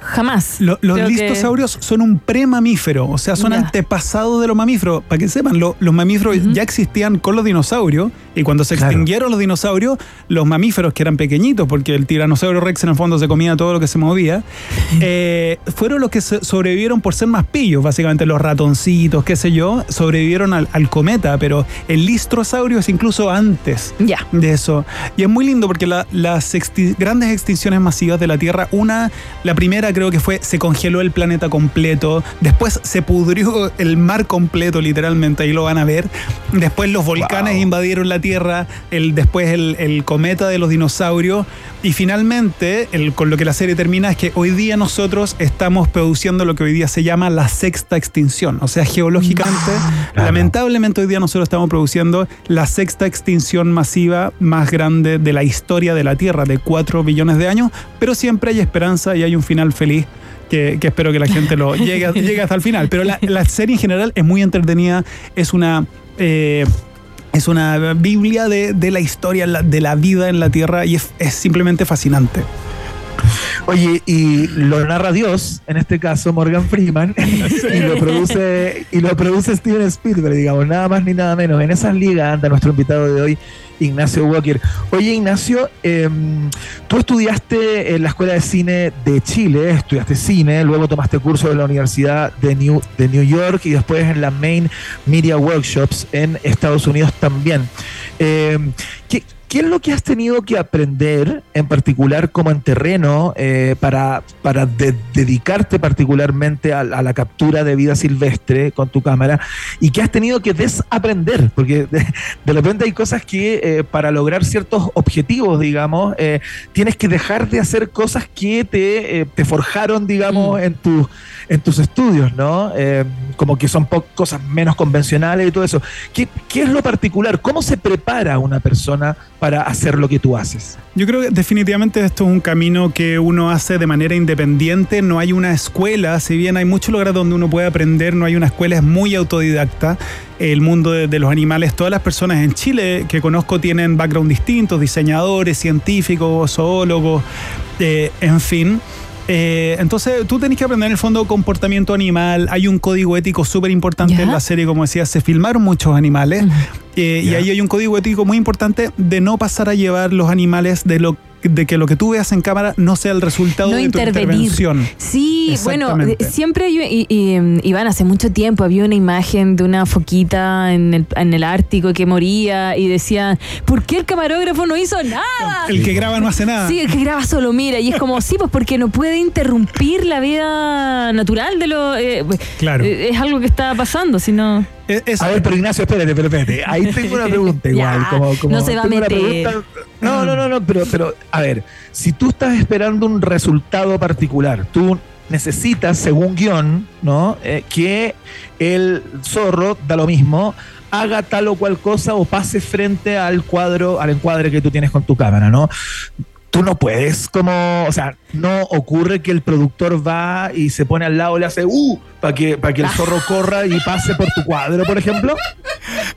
C: jamás.
J: Lo- los
C: Creo que-
J: listosaurios son un premamífero, o sea, son antepasados de los mamíferos. Para que sepan, lo- los mamíferos ya existían con los dinosaurios y cuando se
E: Claro.
J: extinguieron los dinosaurios, los mamíferos que eran pequeñitos, porque el tiranosaurio rex en el fondo se comía todo lo que se movía, [laughs] eh, fueron los que sobrevivieron por ser más pillos, básicamente los ratoncitos, qué sé yo, sobrevivieron al, al cometa, pero el listrosaurio es incluso antes
C: Ya.
J: de eso. Y es muy lindo porque la- las grandes extinciones masivas de la Tierra, una, la primera creo que fue, se congeló el planeta completo, después se pudrió el mar completo literalmente, ahí lo van a ver, después los volcanes invadieron la Tierra, el, después el, el cometa de los dinosaurios, y finalmente, el- con lo que la serie termina es que hoy día nosotros estamos produciendo lo que hoy día se llama la sexta extinción, o sea, geológicamente,
E: Claro.
J: lamentablemente hoy día nosotros estamos produciendo la sexta extinción masiva más grande de la historia de la Tierra, de 4 billones de años, pero siempre hay esperanza y hay un final feliz. Que, que espero que la gente lo llegue, [laughs] llegue hasta el final. Pero la, la serie en general es muy entretenida. Es una. eh, es una Biblia de, de la historia, de la vida en la Tierra y es, es simplemente fascinante.
E: Oye, y lo narra Dios, en este caso Morgan Freeman, [laughs] y lo produce y lo produce Steven Spielberg, digamos, nada más ni nada menos. En esas ligas anda nuestro invitado de hoy, Ignacio Walker. Oye, Ignacio, em, tú estudiaste en la Escuela de Cine de Chile, estudiaste cine, luego tomaste curso en la Universidad de New, de New York y después en la Main Media Workshops en Estados Unidos también. Em, ¿qué, qué es lo que has tenido que aprender en particular como en terreno eh, para, para de- dedicarte particularmente a, a la captura de vida silvestre con tu cámara y qué has tenido que desaprender? Porque de, de repente hay cosas que eh, para lograr ciertos objetivos, digamos, eh, tienes que dejar de hacer cosas que te, te forjaron, digamos, en, tus en tus estudios, ¿no? Como que son cosas menos convencionales y todo eso. ¿Qué, ¿Qué es lo particular? ¿Cómo se prepara una persona para hacer lo que tú haces?
J: Yo creo que definitivamente esto es un camino que uno hace de manera independiente, no hay una escuela, si bien hay muchos lugares donde uno puede aprender, no hay una escuela, es muy autodidacta. El mundo de, de los animales, todas las personas en Chile que conozco tienen background distintos, diseñadores, científicos, zoólogos, eh, en fin. Eh, entonces tú tenés que aprender en el fondo comportamiento animal, hay un código ético súper importante en la serie, como decía, se filmaron muchos animales eh, y ahí hay un código ético muy importante de no pasar a llevar los animales de lo de que lo que tú veas en cámara no sea el resultado
C: No
J: de tu intervención.
C: Sí, bueno, siempre, hay- y, y, em, Iván, hace mucho tiempo había una imagen de una foquita en el, en el Ártico que moría y decían, ¿por qué el camarógrafo no hizo nada?
J: El que graba no hace nada.
C: Sí, el que graba solo mira. Y es como, sí, pues porque no puede interrumpir la vida natural de lo. eh,
J: Claro.
C: eh, es algo que está pasando, si
J: es-
E: A ver, pero Ignacio, espérate, pero espérate. Ahí tengo una [laughs] pregunta igual.
C: Ya,
E: como, como-
C: no se va a meter.
E: pregunta- No, no, no, no, pero, pero, a ver, si tú estás esperando un resultado particular, tú necesitas, según guion, ¿no? Eh, que el zorro, da lo mismo, haga tal o cual cosa o pase frente al cuadro, al encuadre que tú tienes con tu cámara, ¿no? Tú no puedes como, o sea, no ocurre que el productor va y se pone al lado y le hace uh para que para que el zorro [laughs] corra y pase por tu cuadro, por ejemplo.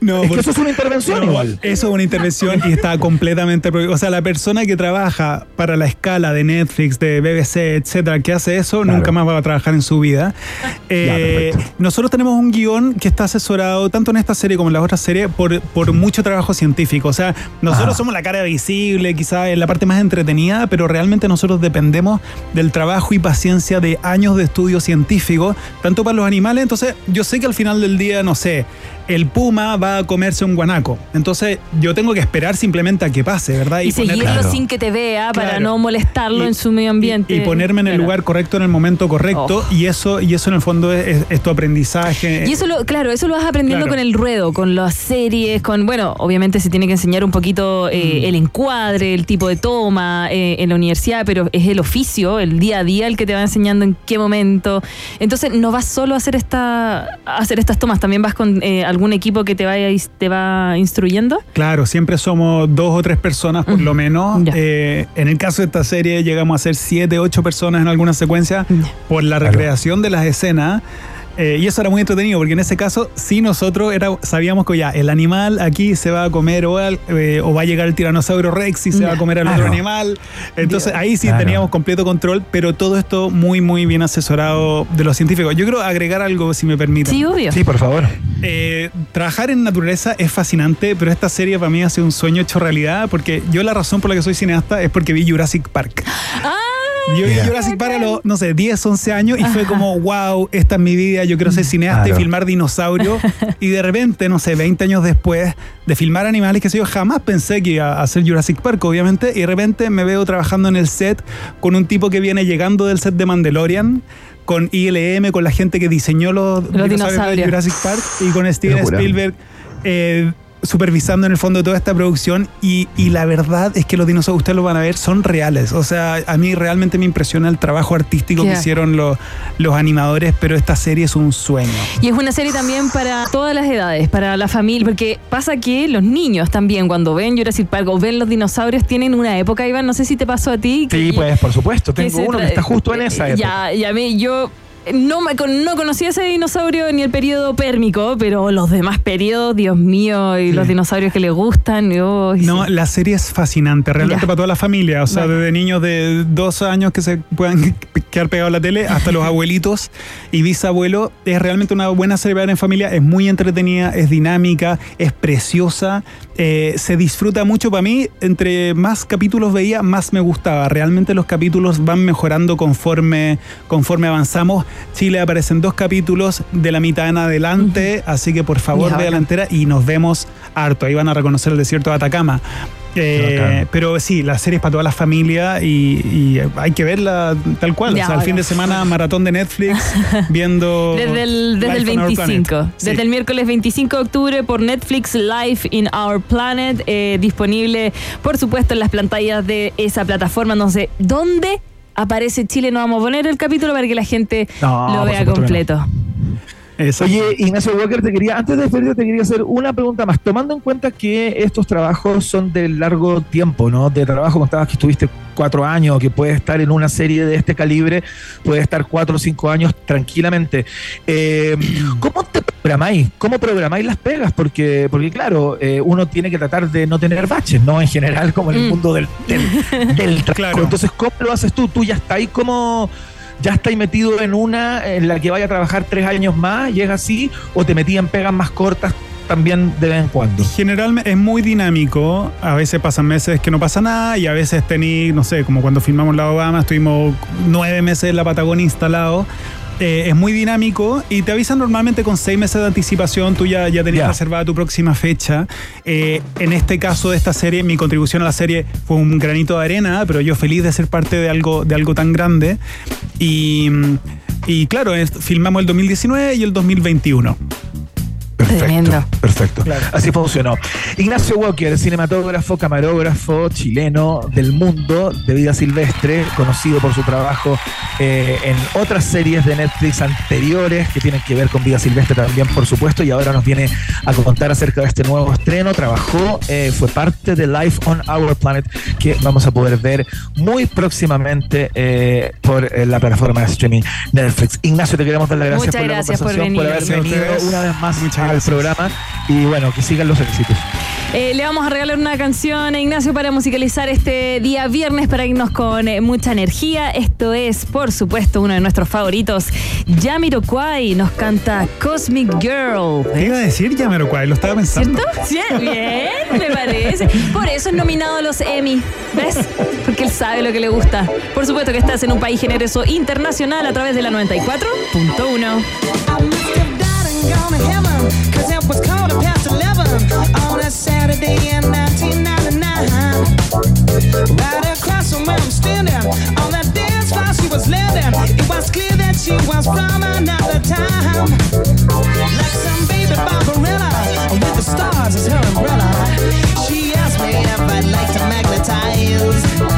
J: No,
E: es
J: por-
E: que eso es una intervención
J: No,
E: igual.
J: Eso es una intervención y está completamente prohibido. O sea, la persona que trabaja para la escala de Netflix, de BBC, etcétera, que hace eso,
E: Claro.
J: nunca más va a trabajar en su vida. Eh, nosotros tenemos un guion que está asesorado, tanto en esta serie como en las otras series, por, por mucho trabajo científico. O sea, nosotros
E: Ajá.
J: somos la cara visible, quizás la parte más entretenida, pero realmente nosotros dependemos del trabajo y paciencia de años de estudio científico, tanto para los animales. Entonces, yo sé que al final del día, no sé, el puma va a comerse un guanaco. Entonces, yo tengo que esperar simplemente a que pase, ¿verdad?
C: Y, seguirlo
E: Claro.
C: sin que te vea para
J: Claro.
C: no molestarlo
J: Y-
C: en su medio ambiente.
J: Y, y ponerme en el
C: Claro.
J: lugar correcto en el momento correcto.
C: Oh.
J: Y eso, y eso en el fondo es, es- es tu aprendizaje.
C: Y eso lo, claro, eso lo vas aprendiendo con el ruedo, con las series, con, bueno, obviamente se tiene que enseñar un poquito eh,
J: Mm.
C: el encuadre, el tipo de toma eh, en la universidad, pero es el oficio, el día a día el que te va enseñando en qué momento. Entonces no vas solo a hacer esta, a hacer estas tomas, también vas con eh, algún equipo que te va, te va instruyendo.
J: Claro, siempre somos dos o tres personas por lo menos. Eh, en el caso de esta serie llegamos a ser siete, ocho personas en algunas secuencias
C: Ya.
J: por la recreación de las escenas. Eh, y eso era muy entretenido porque en ese caso sí nosotros era, sabíamos que ya el animal aquí se va a comer o, al- eh, o va a llegar el tiranosaurio rex y se
C: Ya.
J: va a comer al
E: Claro.
J: otro animal. Entonces ahí sí
E: Claro.
J: teníamos completo control, pero todo esto muy muy bien asesorado de los científicos. Yo quiero agregar algo si me permiten.
C: Sí, obvio.
E: Sí, por favor.
J: Eh, trabajar en naturaleza es fascinante, pero esta serie para mí ha sido un sueño hecho realidad, porque yo la razón por la que soy cineasta es porque vi Jurassic Park. Yo vi
E: Mira.
J: Jurassic Park a los, no sé, 10, 11 años y fue como, wow, esta es mi vida, yo quiero ser cineasta
E: Claro.
J: y filmar dinosaurios. [laughs] y de repente, no sé, 20 años después de filmar animales, que sé yo, jamás pensé que iba a hacer Jurassic Park, obviamente, y de repente me veo trabajando en el set con un tipo que viene llegando del set de Mandalorian. Con ILM, con la gente que diseñó los, dinosaurios de
C: dinosaurios.
J: Jurassic Park y con Steven. Spielberg eh, supervisando en el fondo toda esta producción y, y la verdad es que los dinosaurios, ustedes lo van a ver, son reales. O sea, a mí realmente me impresiona el trabajo artístico que hicieron los, los animadores, pero esta serie es un sueño.
C: Y es una serie también para todas las edades, para la familia, porque pasa que los niños también cuando ven Jurassic Park o ven los dinosaurios tienen una época, Iván, no sé si te pasó a ti.
E: Sí,
C: que-
E: pues por supuesto. Tengo uno que está justo en esa época.
C: Ya, y a mí, yo no, no conocía ese dinosaurio ni el periodo pérmico, pero los demás periodos, Dios mío, y los dinosaurios que le gustan. oh,
J: No,
C: sí.
J: la serie es fascinante, realmente
C: Ya.
J: para toda la familia. O sea, desde niños de dos años que se puedan [laughs] quedar pegados a la tele hasta los [laughs] abuelitos y bisabuelos. Es realmente una buena serie para ver en familia. Es muy entretenida, es dinámica, es preciosa. Eh, se disfruta mucho para mí. Entre más capítulos veía, más me gustaba. Realmente los capítulos van mejorando conforme, conforme avanzamos. Chile aparecen dos capítulos de la mitad en adelante, así que por favor véala
C: bacán.
J: entera y nos vemos harto. Ahí van a reconocer el desierto de Atacama. Eh, pero sí, la serie es para toda la familia y, y hay que verla tal cual.
C: Ya,
J: o sea, el fin de semana, maratón de Netflix, [laughs] viendo.
C: Desde el, desde el
J: Life on Our
C: 25.
J: Planet. Sí.
C: Desde el miércoles 25 de octubre por Netflix Life in Our Planet. eh, disponible, por supuesto, en las pantallas de esa plataforma. No sé dónde aparece Chile. No vamos a poner el capítulo para que la gente
E: No,
C: lo vea
E: no.
J: Exacto.
E: Oye, Ignacio Walker, te quería, antes de despedirte, te quería hacer una pregunta más. Tomando en cuenta que estos trabajos son de largo tiempo, ¿no? De trabajo, contabas que estuviste cuatro años, que puedes estar en una serie de este calibre, puedes estar cuatro o cinco años tranquilamente. Eh, ¿Cómo te programáis? ¿Cómo programáis las pegas? Porque, porque claro, eh, uno tiene que tratar de no tener baches, ¿no? En general, como en el
C: Mm.
E: mundo del, del, del [laughs] trabajo.
J: Claro.
E: Entonces, ¿cómo lo haces tú? Tú ya estás ahí como ya estáis metido en una en la que vaya a trabajar tres años más y es así, o te metí en pegas más cortas también de vez en cuando.
J: Generalmente es muy dinámico. A veces pasan meses que no pasa nada y a veces tení, no sé, como cuando filmamos la Obama, estuvimos nueve meses en la Patagonia instalados. Eh, es muy dinámico y te avisan normalmente con seis meses de anticipación. Tú ya, ya tenías reservada tu próxima fecha. Eh, en este caso de esta serie, mi contribución a la serie fue un granito de arena, pero yo feliz de ser parte de algo, de algo tan grande. Y, y claro, es- filmamos el 2019 y el 2021.
C: Tremendo.
E: Perfecto. Así funcionó. Ignacio Walker, cinematógrafo, camarógrafo chileno del mundo de vida silvestre, conocido por su trabajo eh, en otras series de Netflix anteriores que tienen que ver con vida silvestre también, por supuesto, y ahora nos viene a contar acerca de este nuevo estreno. Trabajó, eh, fue parte de Life on Our Planet que vamos a poder ver muy próximamente eh, por eh, la plataforma de streaming Netflix. Ignacio, te queremos dar las gracias
C: Muchas
E: por
C: gracias
E: la conversación, por,
C: venir.
E: haber venido una vez más
J: Muchas
E: al programa y bueno, que sigan los éxitos.
C: Eh, le vamos a regalar una canción a Ignacio para musicalizar este día viernes para irnos con eh, mucha energía. Esto es, por supuesto, uno de nuestros favoritos. Jamiroquai nos canta Cosmic Girl.
J: Te iba a decir Jamiroquai, lo estaba pensando.
C: ¿Cierto? Sí, bien, me parece. Por eso es nominado a los Emmy. ¿Ves? Porque él sabe lo que le gusta. Por supuesto que estás en un país generoso internacional a través de la [laughs] 94.1.
K: gone to cause it was quarter past 11 on a Saturday in 1999. Right across from where I'm standing, on that dance floor she was it was clear that she was from another time. Like some baby with the stars as her umbrella. She asked me if I'd like to magnetize.